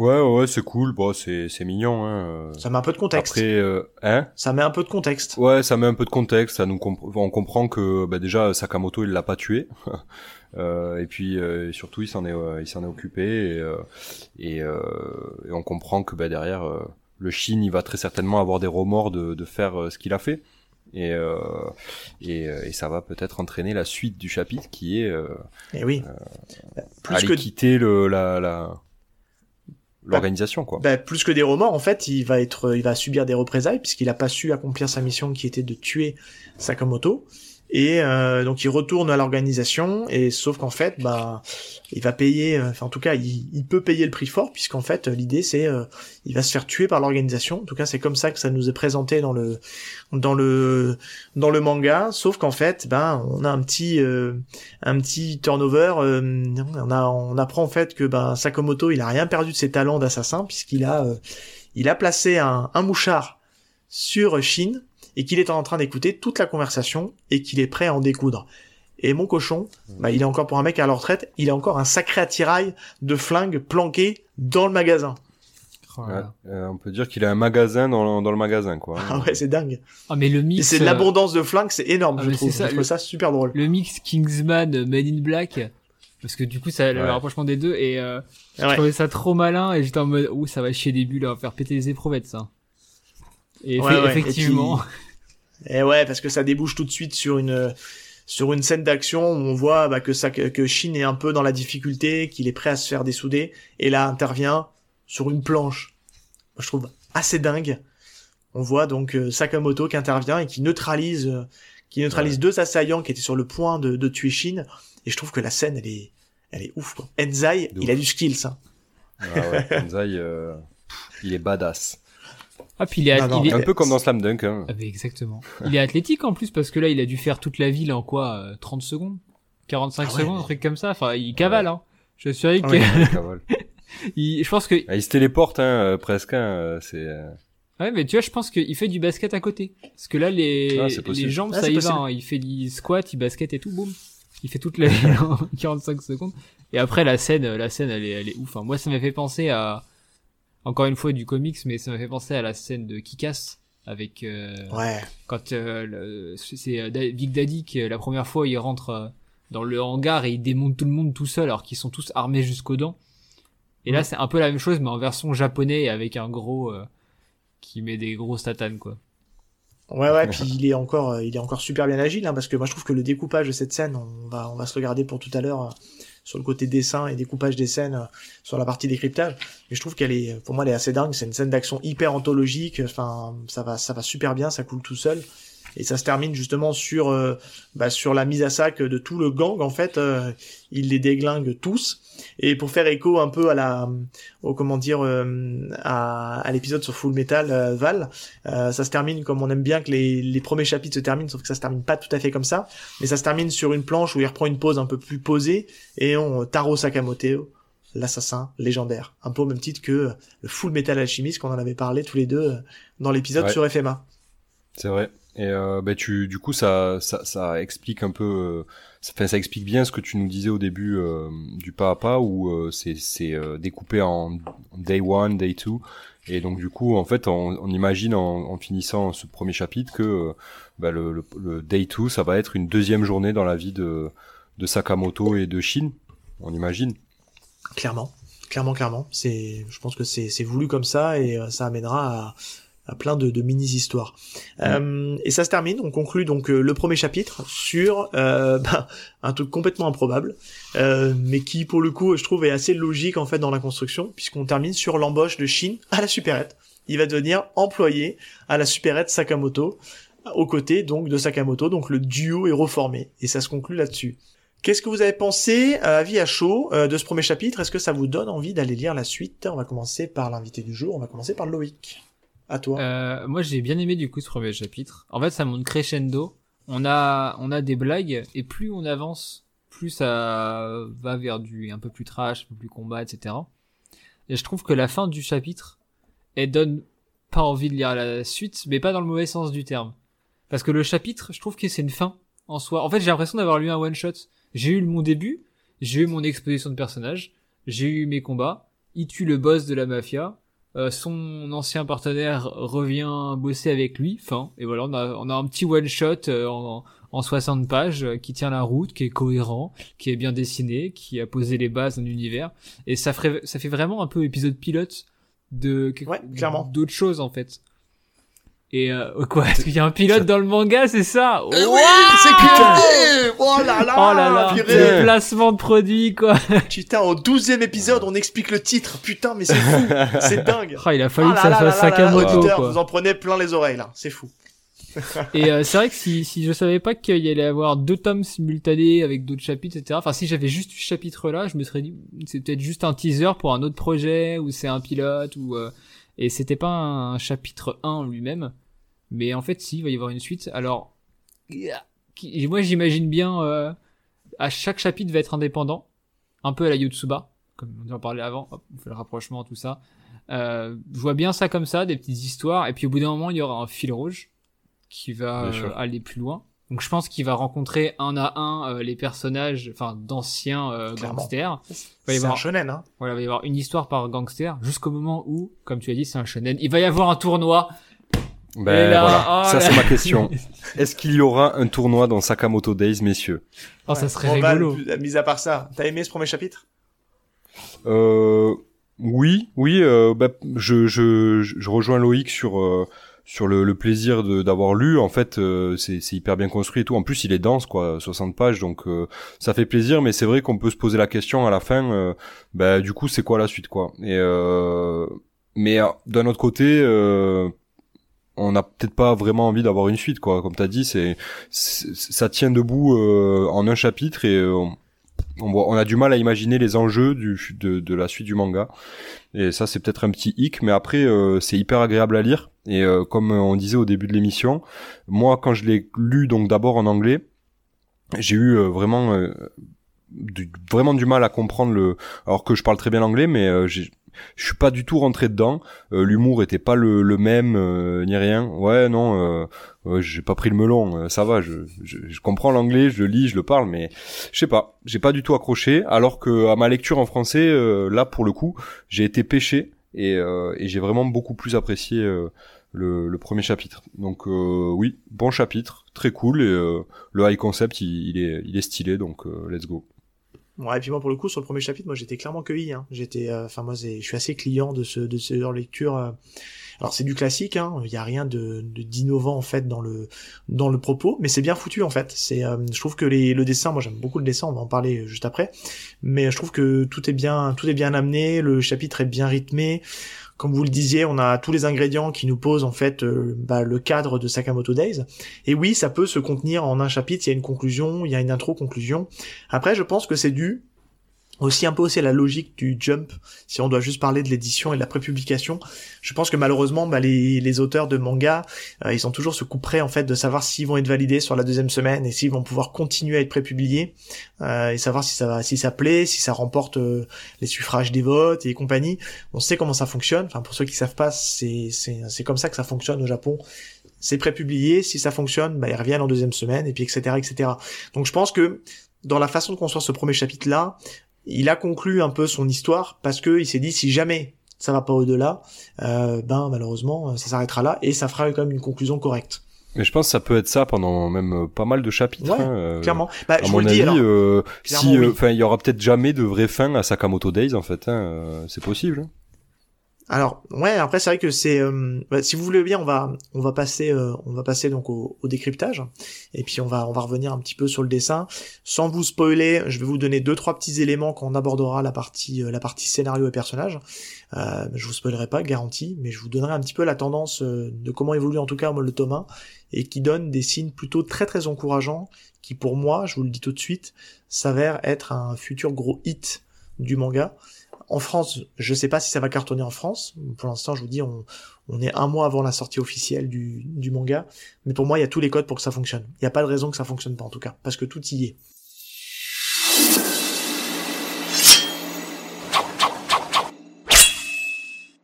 Ouais, ouais, c'est cool. Bon, c'est c'est mignon. Hein. euh. Ça met un peu de contexte. Après, euh, hein? Ça met un peu de contexte. Ouais, ça met un peu de contexte. Ça nous comp- on comprend que bah, déjà Sakamoto il l'a pas tué. (laughs) Euh, et puis euh, surtout il s'en est euh, il s'en est occupé et euh, et, euh, et on comprend que bah, derrière le Shin il va très certainement avoir des remords de, de faire ce qu'il a fait et euh, et, et ça va peut-être entraîner la suite du chapitre qui est euh, Et oui. plus aller que quitter le la la l'organisation quoi. bah, plus que des remords, en fait, il va être, il va subir des représailles puisqu'il a pas su accomplir sa mission qui était de tuer Sakamoto. Et euh, donc il retourne à l'organisation et sauf qu'en fait, bah, il va payer, euh, enfin en tout cas, il, peut payer le prix fort puisqu'en fait l'idée c'est, euh, il va se faire tuer par l'organisation. En tout cas, c'est comme ça que ça nous est présenté dans le, dans le, dans le manga. Sauf qu'en fait, ben, on a un petit, euh, un petit turnover. euh, on a, on apprend en fait que ben Sakamoto, il a rien perdu de ses talents d'assassin puisqu'il a, euh, il a placé un, un mouchard sur Shin et qu'il est en train d'écouter toute la conversation et qu'il est prêt à en découdre. Et mon cochon, bah, il est encore pour un mec à la retraite, il a encore un sacré attirail de flingues planqué dans le magasin. Oh là Ouais, là. euh, on peut dire qu'il a un magasin dans le, dans le magasin quoi. Ah ouais, c'est dingue. Ah mais le mix, c'est de euh, l'abondance de flingues, c'est énorme, Ah, je trouve. ça, je trouve le- ça super drôle. le mix Kingsman Made in Black, parce que du coup ça le rapprochement des deux et euh, je Ouais. trouvais ça trop malin et j'étais en mode ouh ça va chier des bulles, va faire péter les éprouvettes ça. Et Ouais, effectivement. Et ouais, parce que ça débouche tout de suite sur une sur une scène d'action où on voit bah, que ça que Shin est un peu dans la difficulté, qu'il est prêt à se faire dessouder, et là intervient sur une planche. Moi, je trouve assez dingue. On voit donc euh, Sakamoto qui intervient et qui neutralise euh, qui neutralise deux assaillants qui étaient sur le point de, de tuer Shin. Et je trouve que la scène elle est elle est ouf. Quoi. Enzai, il a du skill ça. Ah ouais, (laughs) Enzai, euh, il est badass. Ah puis il est, Non, non, il est- Un peu comme dans Slam Dunk. Hein. Ah, exactement. Il est athlétique en plus parce que là il a dû faire toute la ville en quoi euh, 30 secondes? 45 Ah ouais, secondes, un truc comme ça. Enfin, il cavale hein. Je suis sûr ouais. Ouais, (laughs) cavale. il- je pense que Ah, il se téléporte hein, euh, presque. Hein, euh, c'est euh, Ouais, mais tu vois, je pense qu'il fait du basket à côté. Parce que là, les, Ah, les jambes, Ah, ça y possible. va. hein. Il fait du squat, il basket et tout, boum. Il fait toute la (laughs) vie en 45 secondes. Et après, la scène, la scène, elle est, elle est ouf. hein. Moi, ça m'a fait penser à, encore une fois, du comics, mais ça m'a fait penser à la scène de Kikas avec, euh, Ouais. quand euh, c'est euh, Big Daddy qui, euh, la première fois, il rentre euh, dans le hangar et il démonte tout le monde tout seul, alors qu'ils sont tous armés jusqu'aux dents. Et là, c'est un peu la même chose, mais en version japonais avec un gros euh, qui met des gros tatanes, quoi. Ouais ouais, puis (laughs) il est encore il est encore super bien agile hein, parce que moi je trouve que le découpage de cette scène, on va on va se regarder pour tout à l'heure euh, sur le côté dessin et découpage des scènes euh, sur la partie décryptage, mais je trouve qu'elle est pour moi elle est assez dingue, c'est une scène d'action hyper anthologique, enfin ça va ça va super bien, ça coule tout seul et ça se termine justement sur euh, bah, sur la mise à sac de tout le gang en fait euh, il les déglingue tous et pour faire écho un peu à la au comment dire à, à l'épisode sur Full Metal Val ça se termine comme on aime bien que les, les premiers chapitres se terminent sauf que ça se termine pas tout à fait comme ça mais ça se termine sur une planche où il reprend une pause un peu plus posée et on Taro Sakamoto l'assassin légendaire. Un peu au même titre que le Full Metal Alchemist qu'on en avait parlé tous les deux dans l'épisode sur FMA. C'est vrai. Et euh, bah tu, du coup, ça, ça, ça explique un peu, euh, ça, ça explique bien ce que tu nous disais au début euh, du pas à pas, où euh, c'est, euh, découpé en day one, day two, et donc du coup, en fait, on, on imagine en, en, finissant ce premier chapitre que bah, le, le, le, day two, ça va être une deuxième journée dans la vie de, de Sakamoto et de Shin. On imagine. Clairement, clairement, clairement. C'est, je pense que c'est, c'est voulu comme ça et ça amènera à à plein de, de mini histoires. Mm. Euh, et ça se termine, on conclut donc euh, le premier chapitre sur euh, (laughs) bah, un truc complètement improbable, euh, mais qui pour le coup je trouve est assez logique en fait dans la construction, puisqu'on termine sur l'embauche de Shin à la supérette. Il va devenir employé à la supérette Sakamoto, aux côtés donc de Sakamoto, donc le duo est reformé, et ça se conclut là-dessus. Qu'est-ce que vous avez pensé à avis à chaud de ce premier chapitre? Est-ce que ça vous donne envie d'aller lire la suite? On va commencer par l'invité du jour, on va commencer par Loïc. À toi. Euh, moi, j'ai bien aimé du coup ce premier chapitre. En fait, ça monte crescendo. On a, on a des blagues et plus on avance, plus ça va vers du un peu plus trash, un peu plus combat, etc. Et je trouve que la fin du chapitre, elle donne pas envie de lire la suite, mais pas dans le mauvais sens du terme. Parce que le chapitre, je trouve que c'est une fin en soi. En fait, j'ai l'impression d'avoir lu un one shot. J'ai eu mon début, j'ai eu mon exposition de personnage, j'ai eu mes combats. Il tue le boss de la mafia. Euh, son ancien partenaire revient bosser avec lui, fin, et voilà, on a, on a un petit one shot euh, en, en 60 pages euh, qui tient la route, qui est cohérent, qui est bien dessiné, qui a posé les bases d'un univers, et ça, ferait, ça fait vraiment un peu épisode pilote de ouais, clairement. d'autres choses en fait. Et euh, quoi Est-ce qu'il y a un pilote dans le manga, c'est ça? Wow C'est putain Oh là là Oh là là Le placement de produit, quoi (laughs) Putain, au douzième épisode, on explique le titre. Putain, mais c'est fou C'est (laughs) dingue oh, Il a fallu oh que ça soit Sakamoto, quoi. Vous en prenez plein les oreilles, là. C'est fou. (laughs) et euh, c'est vrai que si, si je savais pas qu'il y allait avoir deux tomes simultanés avec d'autres chapitres, etc. Enfin, si j'avais juste eu ce chapitre-là, je me serais dit, c'est peut-être juste un teaser pour un autre projet, ou c'est un pilote, ou... Euh... Et c'était pas un chapitre 1 lui-même. Mais en fait, si, il va y avoir une suite. Alors, moi j'imagine bien, euh, à chaque chapitre va être indépendant, un peu à la Yotsuba, comme on en parlait avant, hop, on fait le rapprochement, tout ça. Euh, je vois bien ça comme ça, des petites histoires, et puis au bout d'un moment, il y aura un fil rouge qui va euh, aller plus loin. Donc je pense qu'il va rencontrer un à un euh, les personnages, enfin d'anciens euh, gangsters. C'est un shonen, hein. Voilà, il va y avoir une histoire par gangster jusqu'au moment où, comme tu as dit, c'est un shonen. Il va y avoir un tournoi ben voilà, oh ça c'est ma question. (laughs) Est-ce qu'il y aura un tournoi dans Sakamoto Days, messieurs? Oh, ça serait rigolo. mis à part ça, t'as aimé ce premier chapitre? Euh, Oui, oui. Euh, bah, je, je, je rejoins Loïc sur euh, sur le, le plaisir d'avoir lu. En fait, euh, c'est hyper bien construit et tout. En plus, il est dense, quoi, 60 pages, donc euh, ça fait plaisir. Mais c'est vrai qu'on peut se poser la question à la fin. bah, du coup, c'est quoi la suite, quoi? Et mais d'un autre côté on n'a peut-être pas vraiment envie d'avoir une suite quoi. Comme t'as dit c'est ça tient debout euh, en un chapitre et euh, on, on, a du mal à imaginer les enjeux du, de, de la suite du manga. Et ça c'est peut-être un petit hic mais après euh, c'est hyper agréable à lire. Et comme on disait au début de l'émission moi quand je l'ai lu donc d'abord en anglais j'ai eu vraiment du, vraiment du mal à comprendre le alors que je parle très bien anglais mais j'ai je suis pas du tout rentré dedans. Euh, l'humour était pas le, le même euh, ni rien. Ouais, non, euh, j'ai pas pris le melon. ça va, je, je, je comprends l'anglais, je le lis, je le parle, mais je sais pas, j'ai pas du tout accroché. Alors que à ma lecture en français, là pour le coup, j'ai été pêché et, et j'ai vraiment beaucoup plus apprécié. Le, le, premier chapitre. Donc oui, bon chapitre, très cool et le high concept il, est il est stylé donc let's go. Ouais, et puis moi pour le coup sur le premier chapitre, moi j'étais clairement cueilli. Hein. J'étais, euh, enfin moi je suis assez client de ce de ces lecture. Euh. Alors c'est du classique, hein, il y a rien de d'innovant en fait dans le dans le propos, mais c'est bien foutu en fait. C'est, euh, je trouve que les, le dessin, moi j'aime beaucoup le dessin, on va en parler juste après, mais je trouve que tout est bien tout est bien amené, le chapitre est bien rythmé. Comme vous le disiez, on a tous les ingrédients qui nous posent en fait euh, bah, le cadre de Sakamoto Days. Et oui, ça peut se contenir en un chapitre. Il y a une conclusion, il y a une intro conclusion. Après, je pense que c'est dû aussi un peu aussi la logique du jump, si on doit juste parler de l'édition et de la prépublication. Je pense que malheureusement, bah, les, les, auteurs de manga, euh, ils ont toujours ce coup près en fait de savoir s'ils vont être validés sur la deuxième semaine et s'ils vont pouvoir continuer à être prépubliés euh, et savoir si ça va, si ça plaît, si ça remporte euh, les suffrages des votes et compagnie. On sait comment ça fonctionne. Enfin, pour ceux qui savent pas, c'est c'est comme ça que ça fonctionne au Japon. C'est prépublié. Si ça fonctionne, bah, ils reviennent en deuxième semaine et puis etc etc. Donc je pense que dans la façon de construire ce premier chapitre là, il a conclu un peu son histoire parce que il s'est dit si jamais ça va pas au-delà, euh, ben malheureusement ça s'arrêtera là et ça fera quand même une conclusion correcte. Mais je pense que ça peut être ça pendant même euh, pas mal de chapitres. Ouais, hein, euh, clairement. Bah, à je mon vous le dis, avis, alors. euh, si, oui. enfin, il y aura peut-être jamais de vraie fin à Sakamoto Days en fait. Hein, euh, c'est possible. Alors ouais, après c'est vrai que c'est euh, si vous voulez bien, on va on va passer euh, on va passer donc au, décryptage et puis on va on va revenir un petit peu sur le dessin sans vous spoiler. Je vais vous donner deux trois petits éléments quand on abordera la partie euh, la partie scénario et personnage. Je vous spoilerai pas, garanti, mais je vous donnerai un petit peu la tendance de comment évolue en tout cas le tome 1 et qui donne des signes plutôt très très encourageants qui pour moi, je vous le dis tout de suite, s'avère être un futur gros hit du manga. En France, je sais pas si ça va cartonner en France. Pour l'instant, je vous dis, on, est un mois avant la sortie officielle du, manga. Mais pour moi, il y a tous les codes pour que ça fonctionne. Il n'y a pas de raison que ça fonctionne pas, en tout cas. Parce que tout y est.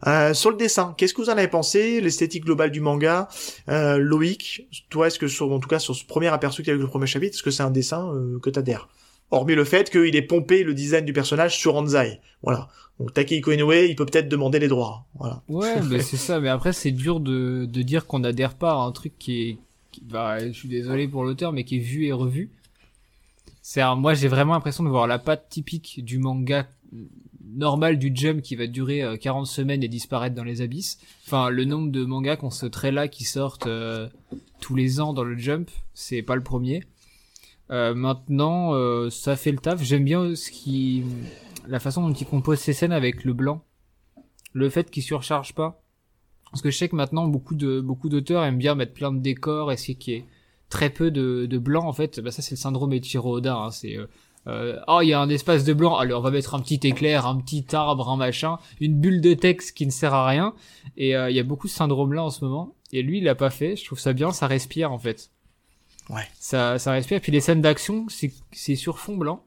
Euh, sur le dessin, qu'est-ce que vous en avez pensé? L'esthétique globale du manga? Euh, Loïc, toi, est-ce que sur, en tout cas sur ce premier aperçu qu'il y a eu le premier chapitre, est-ce que c'est un dessin euh, que t'adhères? Hormis le fait qu'il ait pompé le design du personnage sur Anzai. Voilà. Donc Takehiko Inoue, il peut peut-être demander les droits. Voilà. Ouais, (laughs) mais c'est ça. Mais après, c'est dur de, de dire qu'on adhère pas à un truc qui est, qui, bah, je suis désolé pour l'auteur, mais qui est vu et revu. C'est moi, j'ai vraiment l'impression de voir la patte typique du manga normal du Jump qui va durer euh, 40 semaines et disparaître dans les abysses. Enfin, le nombre de mangas qu'on se trait là qui sortent euh, tous les ans dans le Jump, c'est pas le premier. Euh, maintenant, euh, ça fait le taf. J'aime bien ce qui, la façon dont il compose ses scènes avec le blanc, le fait qu'il surcharge pas. Parce que je sais que maintenant beaucoup de beaucoup d'auteurs aiment bien mettre plein de décors, essayer qu'il y ait très peu de, de blanc en fait. Bah ça c'est le syndrome Eiichiro Oda. Hein. C'est euh, euh, oh il y a un espace de blanc, allez on va mettre un petit éclair, un petit arbre, un machin, une bulle de texte qui ne sert à rien. Et euh, il y a beaucoup ce syndrome là en ce moment. Et lui il l'a pas fait. Je trouve ça bien, ça respire en fait. Ouais. Ça ça respire. Puis les scènes d'action c'est c'est sur fond blanc.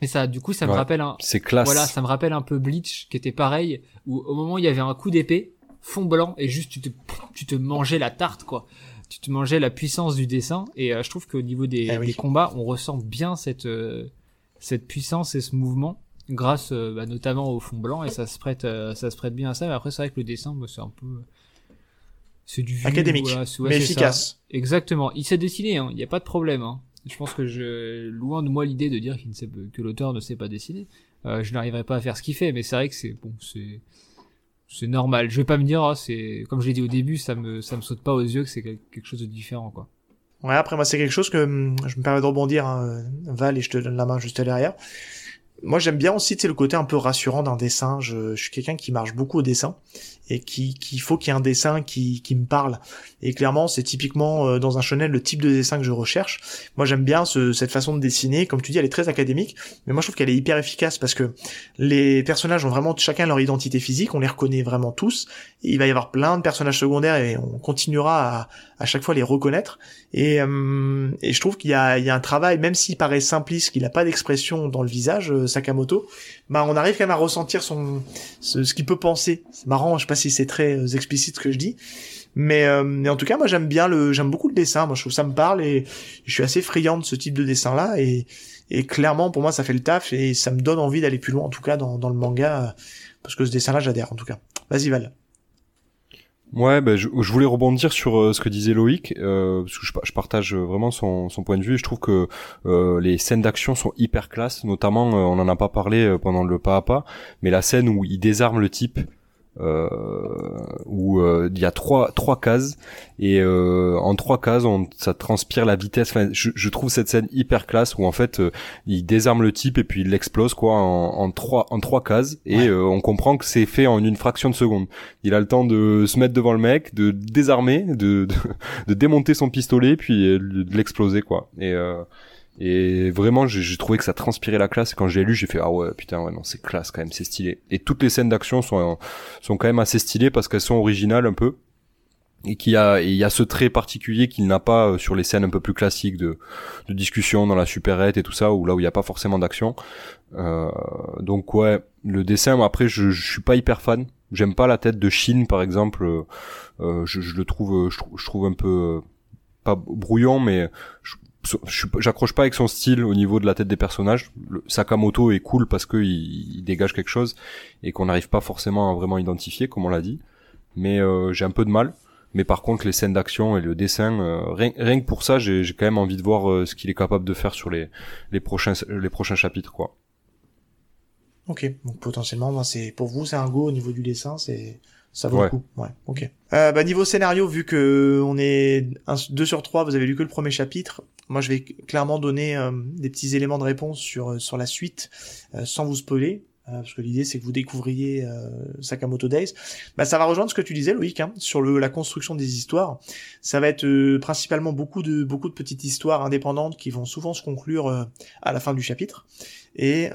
Et ça du coup ça me Ouais. rappelle un C'est classe. voilà, ça me rappelle un peu Bleach, qui était pareil, où au moment où il y avait un coup d'épée, fond blanc, et juste tu te, tu te mangeais la tarte, quoi. Tu te mangeais la puissance du dessin, et euh, je trouve qu'au niveau des, Eh oui. des combats, on ressent bien cette, euh, cette puissance et ce mouvement, grâce euh, bah, notamment au fond blanc, et ça se prête, euh, ça se prête bien à ça, mais après c'est vrai que le dessin, bah, c'est un peu... C'est du vu, Académique, voilà, ouais, mais ça. efficace. Exactement. Il sait dessiner, hein. Il n'y a pas de problème, hein. Je pense que je, loin de moi l'idée de dire qu'il ne sait, que l'auteur ne sait pas dessiner. Euh, je n'arriverai pas à faire ce qu'il fait, mais c'est vrai que c'est, bon, c'est, c'est normal. Je vais pas me dire, ah, c'est, comme je l'ai dit au début, ça me, ça me saute pas aux yeux que c'est quel- quelque chose de différent, quoi. Ouais, après moi c'est quelque chose que hum, je me permets de rebondir, hein, Val, et je te donne la main juste derrière. Moi j'aime bien aussi le côté un peu rassurant d'un dessin. Je, je suis quelqu'un qui marche beaucoup au dessin et qui qu'il faut qu'il y ait un dessin qui, qui me parle. Et clairement c'est typiquement euh, dans un shonen le type de dessin que je recherche. Moi j'aime bien ce, cette façon de dessiner. Comme tu dis, elle est très académique, mais moi je trouve qu'elle est hyper efficace parce que les personnages ont vraiment chacun leur identité physique, on les reconnaît vraiment tous. Il va y avoir plein de personnages secondaires et on continuera à, à chaque fois les reconnaître. Et, euh, et je trouve qu'il y a, il y a un travail, même s'il paraît simpliste, qu'il n'a pas d'expression dans le visage, euh, Sakamoto, bah on arrive quand même à ressentir son ce, ce qu'il peut penser. C'est marrant, je sais pas si c'est très euh, explicite ce que je dis, mais, euh, mais en tout cas moi j'aime bien le, j'aime beaucoup le dessin. Moi je trouve ça me parle et je suis assez friand de ce type de dessin là et et clairement pour moi ça fait le taf et ça me donne envie d'aller plus loin en tout cas dans, dans le manga euh, parce que ce dessin là j'adhère en tout cas. Vas-y Val. Ouais, ben, je, voulais rebondir sur euh, ce que disait Loïc, euh, je, pa- je partage euh, vraiment son, point de vue. Je trouve que euh, les scènes d'action sont hyper classe, notamment, euh, on en a pas parlé pendant le pas à pas, mais la scène où il désarme le type euh, où euh, il y a trois trois cases et euh, en trois cases on, ça transpire la vitesse. Enfin, je, je, trouve cette scène hyper classe où en fait euh, il désarme le type et puis il l'explose quoi en, en trois en trois cases et on comprend que c'est fait en une fraction de seconde. Il a le temps de se mettre devant le mec, de désarmer, de de, (laughs) de démonter son pistolet puis de l'exploser quoi. Et et vraiment, j'ai trouvé que ça transpirait la classe. Et quand j'ai lu, j'ai fait ah ouais putain ouais non c'est classe quand même, c'est stylé. Et toutes les scènes d'action sont sont quand même assez stylées parce qu'elles sont originales un peu et qu'il y a il y a ce trait particulier qu'il n'a pas euh, sur les scènes un peu plus classiques de, de discussion dans la supérette et tout ça ou là où il n'y a pas forcément d'action. Euh, donc ouais, le dessin après je, je suis pas hyper fan. J'aime pas la tête de Shin par exemple. Euh, je, je, le trouve je, je trouve un peu pas brouillon mais je, j'accroche pas avec son style au niveau de la tête des personnages. Le Sakamoto est cool parce que il, dégage quelque chose et qu'on n'arrive pas forcément à vraiment identifier, comme on l'a dit. Mais euh, j'ai un peu de mal. Mais par contre, les scènes d'action et le dessin, euh, rien, rien, que pour ça, j'ai quand même envie de voir euh, ce qu'il est capable de faire sur les, les prochains les prochains chapitres, quoi. Ok, donc potentiellement, c'est pour vous, c'est un go au niveau du dessin, c'est ça vaut le coup. Ouais, ok. Euh, bah, niveau scénario, vu que on est 2 sur 3, vous avez lu que le premier chapitre, moi je vais clairement donner euh, des petits éléments de réponse sur, euh, sur la suite, euh, sans vous spoiler. Parce que l'idée c'est que vous découvriez Sakamoto Days. Bah, ça va rejoindre ce que tu disais Loïc hein, sur la construction des histoires. Ça va être principalement beaucoup de beaucoup de petites histoires indépendantes qui vont souvent se conclure à la fin du chapitre et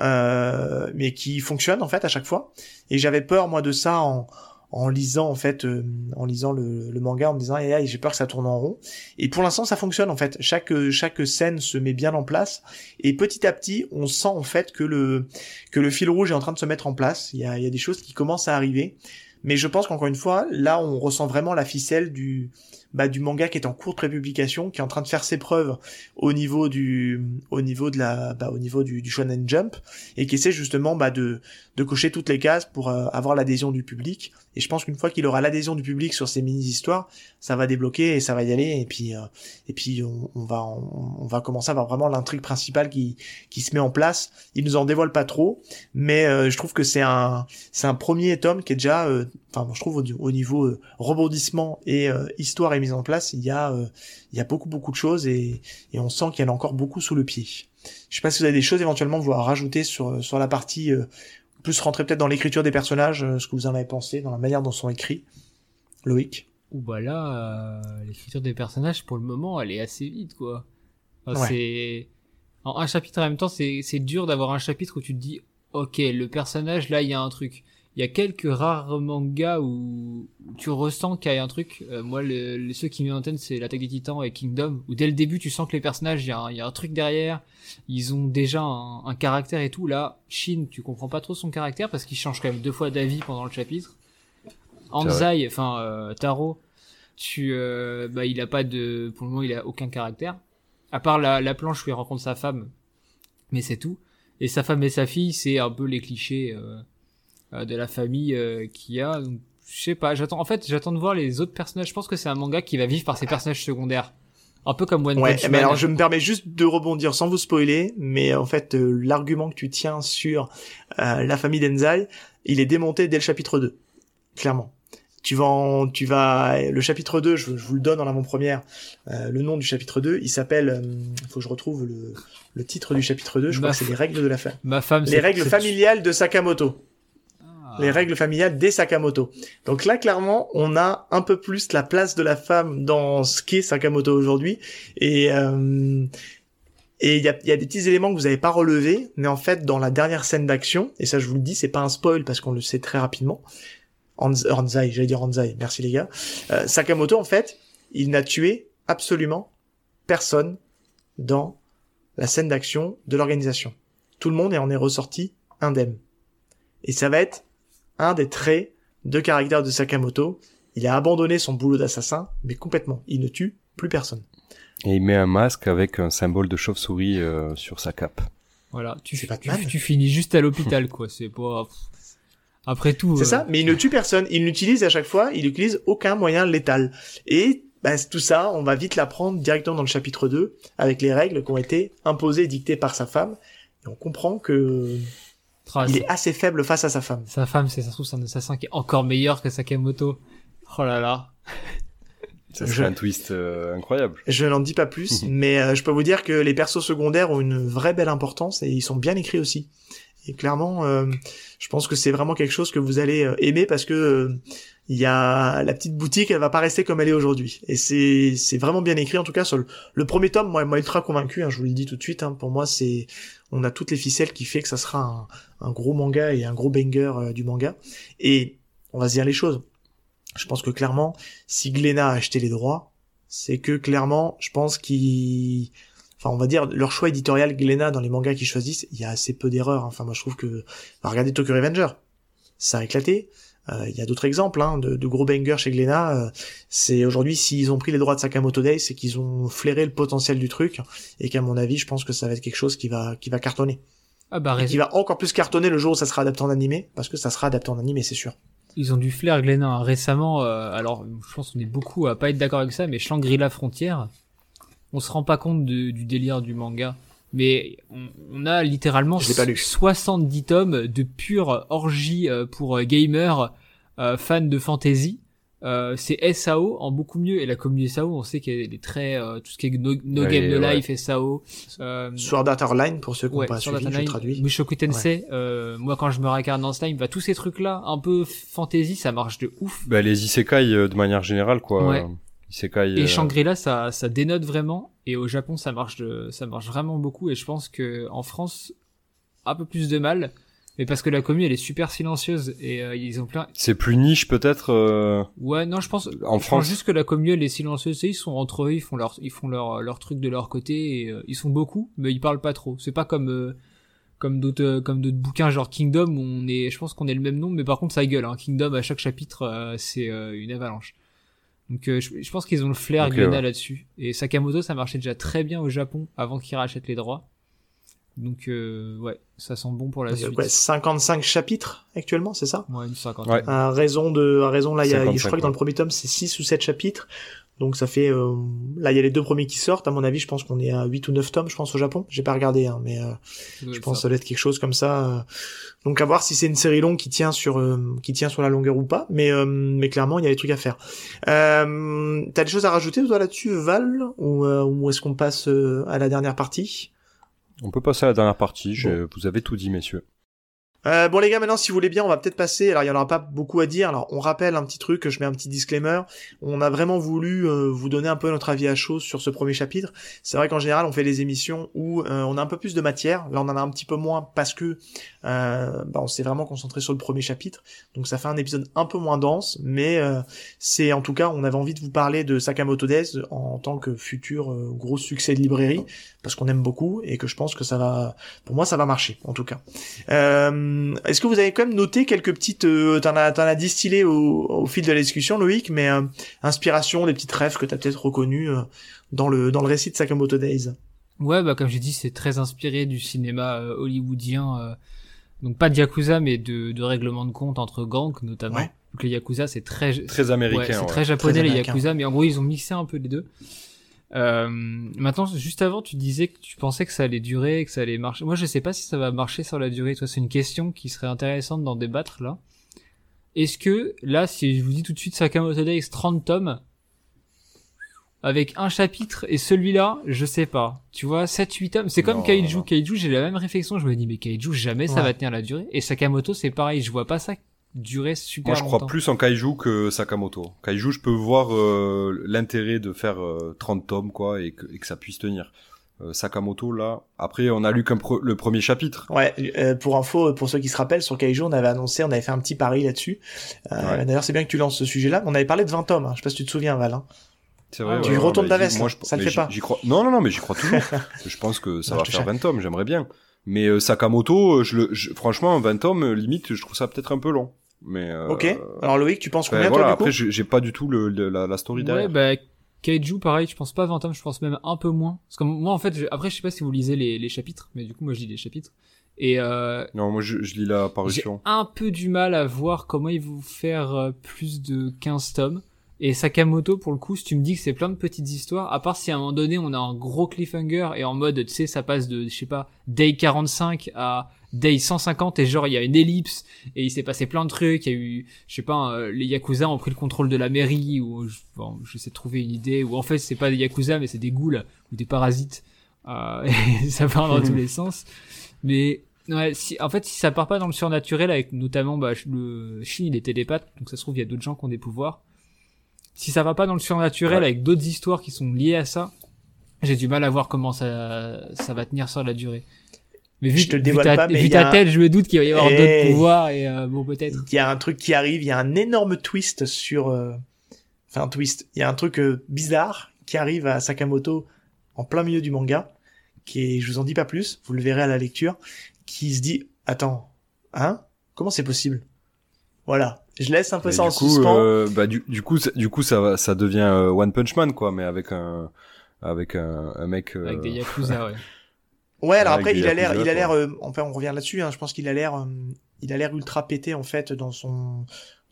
mais qui fonctionnent en fait à chaque fois. Et j'avais peur moi de ça en en lisant en fait euh, en lisant le, le, manga en me disant et j'ai peur que ça tourne en rond. Et pour l'instant ça fonctionne en fait. Chaque chaque scène se met bien en place. Et petit à petit on sent en fait que le que le fil rouge est en train de se mettre en place. Il y a, il y a des choses qui commencent à arriver. Mais je pense qu'encore une fois là on ressent vraiment la ficelle du bah, du manga qui est en cours de prépublication, qui est en train de faire ses preuves au niveau du, au niveau de la, bah, au niveau du, du Shonen Jump, et qui essaie justement bah, de, de cocher toutes les cases pour euh, avoir l'adhésion du public. Et je pense qu'une fois qu'il aura l'adhésion du public sur ces mini histoires, ça va débloquer et ça va y aller. Et puis, euh, et puis on, va, on, va commencer à avoir vraiment l'intrigue principale qui, qui se met en place. Il nous en dévoile pas trop, mais euh, je trouve que c'est un, c'est un premier tome qui est déjà, enfin, je trouve au, au niveau rebondissement et histoire et mise en place, il y a, euh, il y a beaucoup beaucoup de choses et, et on sent qu'il y en a encore beaucoup sous le pied. Je sais pas si vous avez des choses éventuellement vous à rajouter sur sur la partie euh, plus rentrer peut-être dans l'écriture des personnages, euh, ce que vous en avez pensé, dans la manière dont sont écrits. Loïc. Ou bah là, l'écriture des personnages pour le moment, elle est assez vite quoi. C'est en un chapitre en même temps, c'est c'est dur d'avoir un chapitre où tu te dis ok le personnage là il y a un truc il y a quelques rares mangas où tu ressens qu'il y a un truc. Euh, moi, le, ceux qui me en c'est l'attaque des titans et Kingdom, où dès le début, tu sens que les personnages, il y, a un, y a un truc derrière. Ils ont déjà un, un, caractère et tout. Là, Shin, tu comprends pas trop son caractère parce qu'il change quand même deux fois d'avis pendant le chapitre. Anzai, enfin euh, Taro, tu, euh, bah, il a pas de, pour le moment, il a aucun caractère. À part la, la planche où il rencontre sa femme, mais c'est tout. Et sa femme et sa fille, c'est un peu les clichés. Euh, de la famille euh, qu'il y a. Donc, je sais pas, j'attends. En fait, j'attends de voir les autres personnages. Je pense que c'est un manga qui va vivre par ses personnages secondaires. Un peu comme One ouais, mais alors je me permets juste de rebondir sans vous spoiler, mais en fait euh, l'argument que tu tiens sur la famille d'Enzai, il est démonté dès le chapitre 2. Clairement. Tu vas en, tu vas le chapitre 2, je, vous le donne en avant-première. le nom du chapitre 2, il s'appelle faut que je retrouve le, le titre du chapitre 2, je crois que c'est les règles de la femme. Ma femme Les règles familiales de Sakamoto les règles familiales des Sakamoto. Donc là, clairement, on a un peu plus la place de la femme dans ce qu'est Sakamoto aujourd'hui. Et euh, et il y a, y a, des petits éléments que vous n'avez pas relevés, mais en fait, dans la dernière scène d'action, et ça je vous le dis, c'est pas un spoil parce qu'on le sait très rapidement. Hanzai, j'allais dire Hanzai, merci les gars. Euh, Sakamoto, en fait, il n'a tué absolument personne dans la scène d'action de l'organisation. Tout le monde en est ressorti indemne. Et ça va être un des traits de caractère de Sakamoto. Il a abandonné son boulot d'assassin, mais complètement. Il ne tue plus personne. Et il met un masque avec un symbole de chauve-souris euh, sur sa cape. Voilà, tu, tu, tu, finis juste à l'hôpital, quoi. C'est pas. Après tout. C'est euh, ça, mais il ne tue personne. Il n'utilise à chaque fois, il n'utilise aucun moyen létal. Et bah, tout ça, on va vite l'apprendre directement dans le chapitre 2, avec les règles qui ont été imposées et dictées par sa femme. Et on comprend que Il est assez faible face à sa femme. Sa femme, c'est ça se trouve, c'est un assassin qui est encore meilleur que Sakamoto. Oh là là. (laughs) Ça Je- serait un twist euh, incroyable. Je n'en dis pas plus, (laughs) mais euh, je peux vous dire que les persos secondaires ont une vraie belle importance et ils sont bien écrits aussi. Et clairement, euh, je pense que c'est vraiment quelque chose que vous allez euh, aimer parce que euh, il y a la petite boutique, elle va pas rester comme elle est aujourd'hui. Et c'est c'est vraiment bien écrit en tout cas sur le, premier tome. Moi, moi ultra convaincu. hein, je vous le dis tout de suite. hein, pour moi, c'est on a toutes les ficelles qui fait que ça sera un, gros manga et un gros banger du manga. Et on va se dire les choses. Je pense que clairement, si Glénat a acheté les droits, c'est que clairement, je pense qu'ils, enfin, on va dire leur choix éditorial Glénat dans les mangas qu'ils choisissent, il y a assez peu d'erreurs. hein. Enfin, moi, je trouve que, bah, regardez Tokyo Revenger, ça a éclaté. Euh, Il y a d'autres exemples hein, de, de gros bangers chez Glénat. Euh, c'est aujourd'hui, s'ils ont pris les droits de Sakamoto Days, c'est qu'ils ont flairé le potentiel du truc et qu'à mon avis, je pense que ça va être quelque chose qui va qui va cartonner, Ah bah, et qui va encore plus cartonner le jour où ça sera adapté en animé, parce que ça sera adapté en animé, c'est sûr. Ils ont du flair Glénat hein. récemment. euh, alors, je pense qu'on est beaucoup à pas être d'accord avec ça, mais Shangri-La Frontière, on se rend pas compte de- du délire du manga. Mais on, on a littéralement Je l'ai pas lu. 70 tomes de pure orgie euh, pour euh, gamers euh, fans de fantasy. Euh, c'est SAO en beaucoup mieux et la communauté SAO on sait qu'elle est très euh, tout ce qui est no, no game no ouais. life SAO euh, Sword Art Online pour ceux qui n'ont Ouais, pas sur suivi, Data je traduis. Mushoku Tensei, euh, moi quand je me regarde dans Slime, bah, tous ces trucs-là, un peu fantasy, ça marche de ouf. Bah, les isekai euh, de manière générale, quoi. Isekai. Et euh, Shangri-La, ça, ça dénote vraiment. Et au Japon, ça marche, de, ça marche vraiment beaucoup. Et je pense que en France, un peu plus de mal. Mais parce que la commune, elle est super silencieuse. Et euh, ils ont plein. C'est plus niche peut-être. euh, Ouais, non, je pense. En je pense France. juste que la commune, elle est silencieuse. Sais, Ils sont entre eux, ils font leur, ils font leur, leur truc de leur côté. Et, euh, ils sont beaucoup, mais ils parlent pas trop. C'est pas comme. euh, comme d'autres comme d'autres bouquins genre Kingdom où on est je pense qu'on est le même nom mais par contre ça gueule hein. Kingdom à chaque chapitre euh, c'est euh, une avalanche donc euh, je, je pense qu'ils ont le flair Ok, Glénat ouais. là-dessus. Et Sakamoto ça marchait déjà très bien au Japon avant qu'il rachète les droits. Donc euh, ouais ça sent bon pour la Donc, suite. ouais, 55 chapitres actuellement, c'est ça? Ouais une cinquantaine. Ouais. à raison de à raison là il y a, 55, je crois que dans le premier tome c'est 6 ou 7 chapitres donc ça fait euh, là il y a les deux premiers qui sortent à mon avis je pense qu'on est à 8 ou 9 tomes je pense au Japon j'ai pas regardé hein, mais euh, je pense que ça. ça doit être quelque chose comme ça euh. donc à voir si c'est une série longue qui tient sur euh, qui tient sur la longueur ou pas mais euh, mais clairement il y a des trucs à faire euh, t'as des choses à rajouter toi là-dessus Val ou, euh, ou est-ce qu'on passe euh, à la dernière partie? On peut passer à la dernière partie. je- Vous avez tout dit, messieurs. Euh, bon les gars, maintenant si vous voulez bien, on va peut-être passer. Alors il y en aura pas beaucoup à dire. Alors on rappelle un petit truc, je mets un petit disclaimer. On a vraiment voulu euh, vous donner un peu notre avis à chaud sur ce premier chapitre. C'est vrai qu'en général on fait des émissions où euh, on a un peu plus de matière. Là on en a un petit peu moins parce que euh, bah, on s'est vraiment concentré sur le premier chapitre. Donc ça fait un épisode un peu moins dense, mais euh, c'est en tout cas on avait envie de vous parler de Sakamoto Days en tant que futur euh, gros succès de librairie parce qu'on aime beaucoup et que je pense que ça va, pour moi ça va marcher en tout cas. Euh, Est-ce que vous avez quand même noté quelques petites, euh, t'en as, t'en as distillé au, au fil de la discussion, Loïc, mais inspiration, des petites rêves que t'as peut-être reconnues dans le dans le récit de Sakamoto Days? ouais bah comme j'ai dit c'est très inspiré du cinéma hollywoodien donc pas de yakuza mais de, de règlement de compte entre gangs notamment Ouais. donc les yakuza c'est très Très américain. Ouais, c'est ouais. très japonais Très les. Yakuza, mais en gros ils ont mixé un peu les deux. Euh, maintenant, juste avant, tu disais que tu pensais que ça allait durer, que ça allait marcher. Moi, je sais pas si ça va marcher sur la durée. Toi, c'est une question qui serait intéressante d'en débattre là. Est-ce que là, si je vous dis tout de suite Sakamoto Days 30 tomes avec un chapitre et celui-là, je sais pas. Tu vois, 7-8 tomes, c'est comme Non, Kaiju. non. Kaiju, j'ai la même réflexion. Je me dis mais Kaiju, jamais ça Ouais. va tenir la durée. Et Sakamoto, c'est pareil. Je vois pas ça durer super Moi, je crois longtemps. plus en Kaiju que Sakamoto. Kaiju, je peux voir euh, l'intérêt de faire euh, 30 tomes, quoi, et que, et que ça puisse tenir. Euh, Sakamoto, là, après, on a lu qu'un pre- le premier chapitre. Ouais, euh, pour info, pour ceux qui se rappellent, sur Kaiju, on avait annoncé, on avait fait un petit pari là-dessus. Euh, Ouais. D'ailleurs, c'est bien que tu lances ce sujet-là. On avait parlé de 20 tomes. Hein. Je sais pas si tu te souviens, Val. hein. C'est vrai, vrai. Tu ouais, retournes ta veste, moi, je, Ça le fait pas. j'y- J'y crois. Non, non, non, mais j'y crois toujours. (laughs) je pense que ça Non, va faire chatte. 20 tomes. J'aimerais bien. Mais euh, Sakamoto, euh, je le, je- franchement, 20 tomes, euh, limite, je trouve ça peut-être un peu long. Mais euh, Ok. Alors Loïc, tu penses enfin, combien voilà, toi du coup après, j'ai j'ai pas du tout le, le- la, la story Ouais, derrière. bah, Kaiju, pareil, je pense pas 20 tomes, je pense même un peu moins. Parce que moi, en fait, je- après, je sais pas si vous lisez les, les chapitres, mais du coup, moi, je lis les chapitres. Et euh, Non, moi, je, je lis la j'ai parution. un peu du mal à voir comment ils vont faire plus de 15 tomes. Et Sakamoto, pour le coup, si tu me dis que c'est plein de petites histoires, à part si à un moment donné on a un gros cliffhanger et en mode, tu sais, ça passe de, je sais pas, day 45 à day 150 et genre il y a une ellipse et il s'est passé plein de trucs, il y a eu, je sais pas, euh, les Yakuza ont pris le contrôle de la mairie ou, je- bon, j'essaie de trouver une idée, ou en fait c'est pas des Yakuza mais c'est des ghouls ou des parasites, euh, (laughs) et ça part dans tous les (laughs) sens. Mais, ouais, si, en fait si ça part pas dans le surnaturel avec notamment, bah, le Shin il est télépathe, donc ça se trouve il y a d'autres gens qui ont des pouvoirs si ça va pas dans le surnaturel Ouais. avec d'autres histoires qui sont liées à ça, j'ai du mal à voir comment ça, ça va tenir sur la durée. Mais vu, Je te le vu dévoile ta, pas, mais vu ta un- tête, je me doute qu'il va y avoir Eh. d'autres pouvoirs et euh, bon peut-être. Il y a un truc qui arrive, il y a un énorme twist sur... euh, Enfin, un twist. Il y a un truc euh, bizarre qui arrive à Sakamoto en plein milieu du manga, qui est, je vous en dis pas plus, vous le verrez à la lecture, qui se dit, attends, hein? Comment c'est possible? Voilà. Je laisse un peu Mais ça en du coup, suspens. euh, bah du, du coup, ça- du coup, ça va, ça devient euh, One Punch Man quoi, mais avec un, avec un, un mec. euh, Avec des Yakuza, ouais. (laughs) Ouais, alors avec après, il a l'air, il a l'air, euh, enfin, on revient là-dessus, hein, je pense qu'il a l'air, euh, il a l'air ultra pété, en fait, dans son,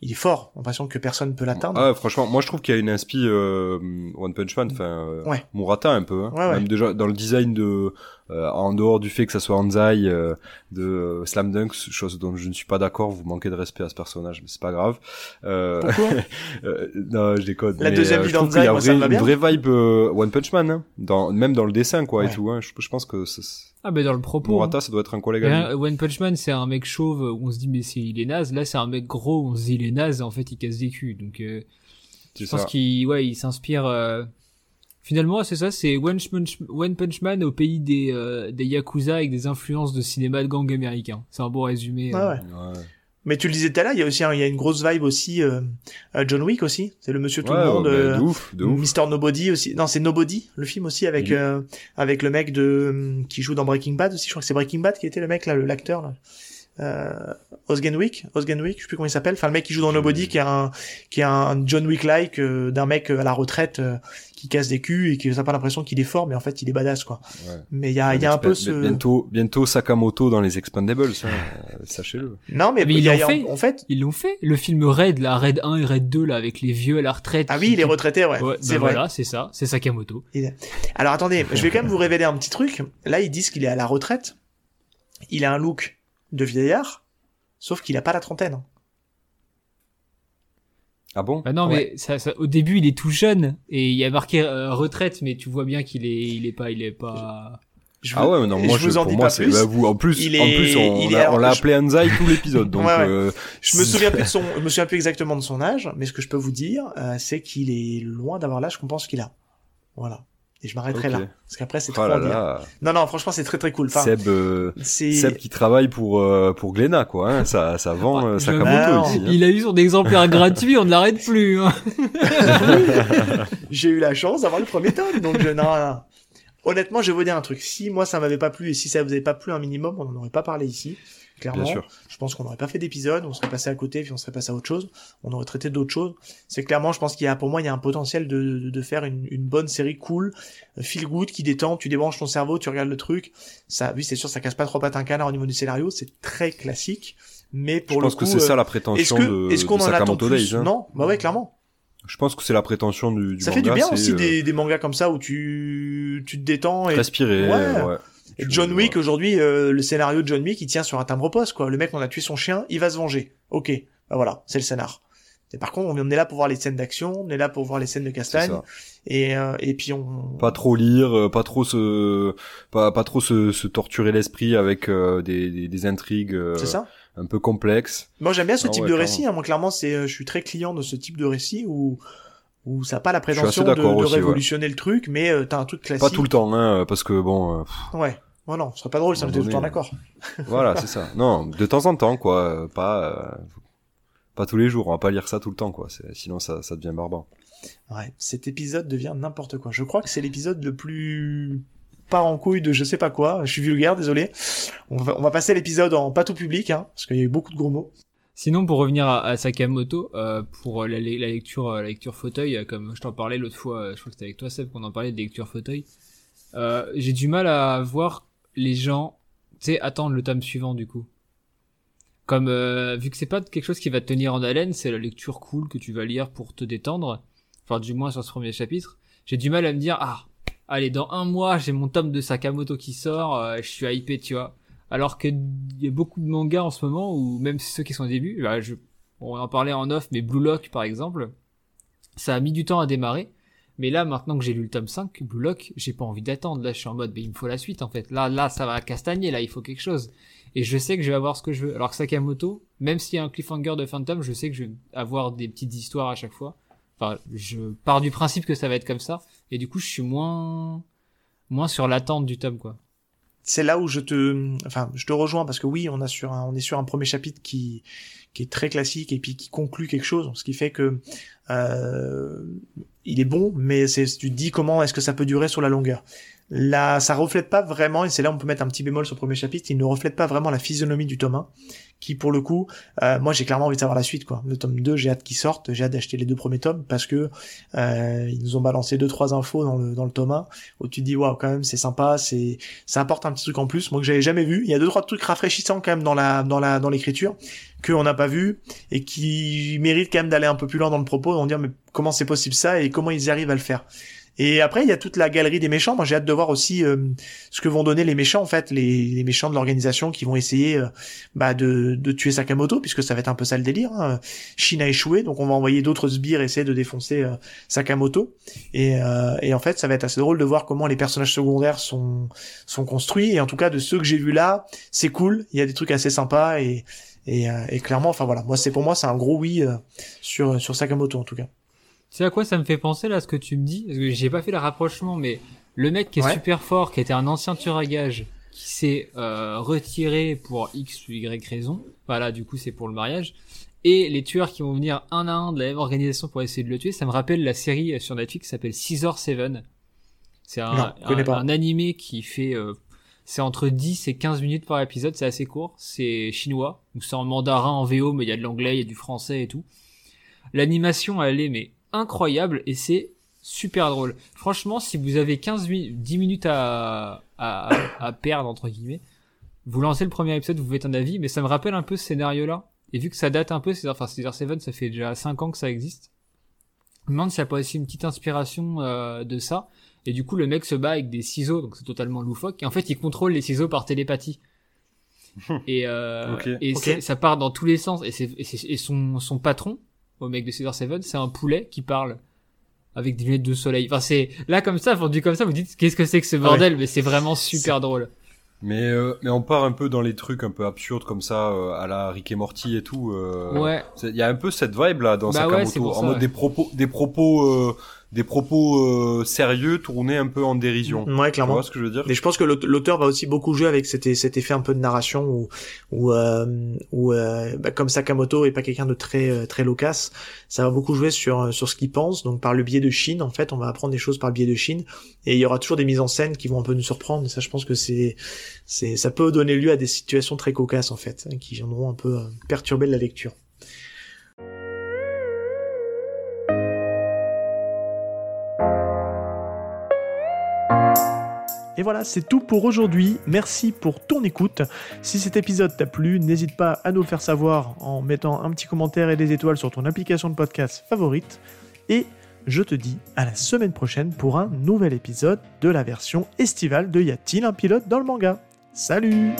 il est fort, j'ai l'impression que personne peut l'atteindre. Ah, franchement, moi je trouve qu'il y a une inspi euh, One Punch Man, enfin euh, Ouais. Murata un peu, hein. Ouais, ouais. même déjà dans le design de, euh, en dehors du fait que ça soit Anzai euh, de euh, Slam Dunk, chose dont je ne suis pas d'accord, vous manquez de respect à ce personnage, mais c'est pas grave. Euh, Pourquoi (laughs) non, je déconne. La mais, deuxième vie d'Anzai, a ça me va bien. une vraie vibe euh, One Punch Man, hein, dans, même dans le dessin quoi et tout. Hein. Je, je pense que c'est- Ah ben dans le propos. Murata, hein. ça doit être un collègue. à lui. Rien- One Punch Man, c'est un mec chauve où on se dit mais c'est il est naze. Là, c'est un mec gros où on se dit il est naze et en fait il casse des culs. Donc euh, C'est je pense qu'il ouais, il s'inspire. euh, Finalement, c'est ça, c'est One Punch, One Punch Man au pays des euh, des yakuza avec des influences de cinéma de gang américain. C'est un bon résumé. Ouais, euh. ouais. Ouais. Mais tu le disais tout à l'heure, il y a aussi, il y a une grosse vibe aussi, euh, John Wick aussi, c'est le monsieur tout le monde, ouais, euh, bah, de ouf, de ouf. Mr Nobody aussi, non, c'est Nobody, le film aussi avec, Oui. euh, avec le mec de, qui joue dans Breaking Bad aussi, je crois que c'est Breaking Bad qui était le mec là, l'acteur là. Euh, Osgen Wick, Osgen Wick, je sais plus comment il s'appelle, enfin le mec qui joue dans Nobody, qui est un, qui est un John Wick-like euh, d'un mec euh, à la retraite euh, qui casse des culs et qui n'a pas l'impression qu'il est fort, mais en fait il est badass quoi. Ouais. Mais il y a, il y a un peu ce, Bientôt, bientôt Sakamoto dans les Expandables, hein, euh, sachez-le. non mais, Mais il ils l'ont fait. en fait, Ils l'ont fait. Le film Raid, là, Raid 1 et Raid 2, là, avec les vieux à la retraite. ah qui- oui, il est qui- retraité, ouais, Ouais, c'est bah vrai. voilà, c'est ça. C'est Sakamoto. Alors attendez, je vais quand même vous révéler un petit truc. Là, ils disent qu'il est à la retraite. Il a un look de vieillard, sauf qu'il a pas la trentaine. Ah bon? Bah non, Ouais. mais ça, ça- au début, il est tout jeune et il y a marqué euh, retraite, mais tu vois bien qu'il est, il est pas, il est pas. Je Ah ouais, mais non, moi, je vous en pour dis moi, pas c'est, plus. bah, vous, en plus, Il en plus, on, il est- l'a je- appelé Anzai tout l'épisode, (laughs) donc, Ouais, ouais. euh, Je me souviens plus de son, je me souviens plus exactement de son âge, mais ce que je peux vous dire, euh, c'est qu'il est loin d'avoir l'âge qu'on pense qu'il a. Voilà. Et je m'arrêterai là, parce qu'après c'est Oh trop là là. Non, non, franchement, c'est très très cool. Enfin, Seb, euh. Seb qui travaille pour, euh, pour Glénat, quoi, hein. Ça, ça vend, Ah, non. ici. hein. Il a eu son exemplaire gratuit, on ne l'arrête plus. Hein. (laughs) J'ai eu la chance d'avoir le premier tome, donc je, non, non. Honnêtement, je vais vous dire un truc. Si moi ça m'avait pas plu et si ça vous avait pas plu un minimum, on n'en aurait pas parlé ici. Clairement. Bien sûr. Je pense qu'on n'aurait pas fait d'épisode, on serait passé à côté, puis on serait passé à autre chose. On aurait traité d'autres choses. C'est clairement, je pense qu'il y a, pour moi, il y a un potentiel de, de, de faire une, une bonne série cool, euh, feel good, qui détend, tu débranches ton cerveau, tu regardes le truc. Ça, oui, c'est sûr, ça casse pas trop pattes un canard au niveau du scénario, c'est très classique. Mais pour Je le pense coup, que c'est ça euh, la est-ce prétention que, de, est-ce qu'on de en attend plus Days, hein. Non, bah ouais, clairement. Je pense que c'est la prétention du, du Ça manga. fait du bien aussi euh, des, des mangas comme ça où tu, tu te détends et respirer, Ouais. ouais. Et John Wick aujourd'hui, euh, le scénario de John Wick, il tient sur un timbre poste quoi. Le mec, on a tué son chien, il va se venger. Ok, bah voilà, c'est le scénar. Et par contre, on est là pour voir les scènes d'action, on est là pour voir les scènes de castagne, ça. et euh, et puis on. Pas trop lire, euh, pas trop se, pas, pas trop se, se torturer l'esprit avec euh, des, des, des intrigues C'est ça. Un peu complexes. Moi, j'aime bien ce Ah type ouais, de clairement. récit. Hein. Moi, clairement, c'est, euh, je suis très client de ce type de récit où où ça a pas la prétention de, de aussi, ouais. révolutionner le truc, mais euh, t'as un truc classique. Pas tout le temps, hein, parce que bon, euh, Ouais. Oh non, ce serait pas drôle si on était tout le temps d'accord. voilà, c'est ça. Non, de temps en temps, quoi, euh, pas, euh, pas tous les jours. On va pas lire ça tout le temps, quoi. Sinon, ça, ça devient barbare. Ouais, cet épisode devient n'importe quoi. Je crois que c'est l'épisode le plus pas en couille de je sais pas quoi. Je suis vulgaire, désolé. On va, on va passer l'épisode en pas tout public, hein, parce qu'il y a eu beaucoup de gros mots. Sinon, pour revenir à, Sakamoto, euh, pour la, lecture, lecture fauteuil, euh, comme je t'en parlais l'autre fois, euh, je crois que c'était avec toi Seb qu'on en parlait de lecture fauteuil. J'ai du mal à voir les gens, tu sais, attendre le tome suivant du coup. Comme vu que c'est pas quelque chose qui va te tenir en haleine, c'est la lecture cool que tu vas lire pour te détendre. enfin du moins sur ce premier chapitre, j'ai du mal à me dire ah allez dans un mois j'ai mon tome de Sakamoto qui sort, euh, je suis hypé tu vois. Alors que il y a beaucoup de mangas en ce moment ou même ceux qui sont au début, bah, je, on en parlait en off, mais Blue Lock par exemple, ça a mis du temps à démarrer. Mais là, maintenant que j'ai lu le tome 5, Blue Lock, j'ai pas envie d'attendre. Là, je suis en mode, mais il me faut la suite, en fait. Là, là, ça va castagner, là, il faut quelque chose. Et je sais que je vais avoir ce que je veux. Alors que Sakamoto, même s'il y a un cliffhanger de Phantom, je sais que je vais avoir des petites histoires à chaque fois. Je pars du principe que ça va être comme ça. Et du coup, je suis moins, moins sur l'attente du tome, quoi. C'est là où je te, enfin, je te rejoins parce que oui, on est sur un premier chapitre qui, qui est très classique et puis qui conclut quelque chose, ce qui fait que euh, il est bon, mais tu te dis comment est-ce que ça peut durer sur la longueur. Là, ça reflète pas vraiment, et c'est là où on peut mettre un petit bémol sur le premier chapitre, il ne reflète pas vraiment la physionomie du tome 1, qui pour le coup, euh, moi j'ai clairement envie de savoir la suite, quoi. Le tome 2, j'ai hâte qu'il sorte, j'ai hâte d'acheter les deux premiers tomes, parce que euh, ils nous ont balancé deux trois infos dans le, dans le tome 1, où tu te dis, waouh, quand même, c'est sympa, c'est ça apporte un petit truc en plus, moi que j'avais jamais vu. Il y a deux trois trucs rafraîchissants quand même dans la dans la dans l'écriture, qu'on n'a pas vu, et qui méritent quand même d'aller un peu plus loin dans le propos, on dire, mais comment c'est possible ça, et comment ils arrivent à le faire. Et après, il y a toute la galerie des méchants. Moi, j'ai hâte de voir aussi euh, ce que vont donner les méchants, en fait, les, les méchants de l'organisation qui vont essayer euh, bah, de, de, tuer Sakamoto, puisque ça va être un peu ça le délire. Hein. Shin a échoué, donc on va envoyer d'autres sbires essayer de défoncer euh, Sakamoto. Et, et, en fait, ça va être assez drôle de voir comment les personnages secondaires sont, sont construits. Et en tout cas, de ceux que j'ai vus là, c'est cool. Il y a des trucs assez sympas et, et, et clairement, enfin voilà, moi c'est pour moi c'est un gros oui sur sur Sakamoto en tout cas. Tu sais à quoi ça me fait penser là ce que tu me dis? Parce que j'ai pas fait le rapprochement, mais le mec qui est super fort, qui était un ancien tueur à gage, qui s'est euh, retiré pour X ou Y raison. Voilà, du coup c'est pour le mariage. Et les tueurs qui vont venir un à un de la même organisation pour essayer de le tuer, ça me rappelle la série sur Netflix qui s'appelle Caesar Seven. C'est un, un, animé qui fait euh, c'est entre 10 et 15 minutes par épisode, c'est assez court, c'est chinois, ou c'est en mandarin en VO, mais il y a de l'anglais, il y a du français et tout. L'animation, elle est mais incroyable et c'est super drôle. Franchement, si vous avez 15 10 minutes à, à, à, perdre, entre guillemets, vous lancez le premier épisode, vous faites un avis, mais ça me rappelle un peu ce scénario-là. Et vu que ça date un peu, c'est enfin Caesar Seven, ça fait déjà 5 ans que ça existe. Je me demande s'il n'y a pas aussi une petite inspiration euh, de ça. Et du coup, le mec se bat avec des ciseaux, donc c'est totalement loufoque. Et en fait, il contrôle les ciseaux par télépathie. (laughs) et euh, et ça part dans tous les sens. Et, c'est, et, son, son patron, au mec de Caesar Seven, c'est un poulet qui parle avec des lunettes de soleil. Enfin, c'est là comme ça, vendu comme ça, vous dites qu'est-ce que c'est que ce bordel, mais c'est vraiment super drôle. Mais euh, mais on part un peu dans les trucs un peu absurdes comme ça, euh, à la Rick et Morty et tout. Euh, ouais. Il y a un peu cette vibe là dans bah Sakamoto, en mode des propos, des propos des propos euh, sérieux tournés un peu en dérision. Ouais, clairement. Tu vois ce que je veux dire? Mais je pense que l'auteur va aussi beaucoup jouer avec cet, cet effet un peu de narration où, où, euh, où euh, bah, comme Sakamoto est pas quelqu'un de très euh, très loquace, ça va beaucoup jouer sur sur ce qu'il pense. Donc par le biais de Chine, en fait, on va apprendre des choses par le biais de Chine, et il y aura toujours des mises en scène qui vont un peu nous surprendre. Et ça, je pense que c'est c'est ça peut donner lieu à des situations très cocasses en fait, hein, qui viendront un peu perturber la lecture. Et voilà, c'est tout pour aujourd'hui. Merci pour ton écoute. Si cet épisode t'a plu, n'hésite pas à nous le faire savoir en mettant un petit commentaire et des étoiles sur ton application de podcast favorite. Et je te dis à la semaine prochaine pour un nouvel épisode de la version estivale de Y a-t-il un pilote dans le manga? Salut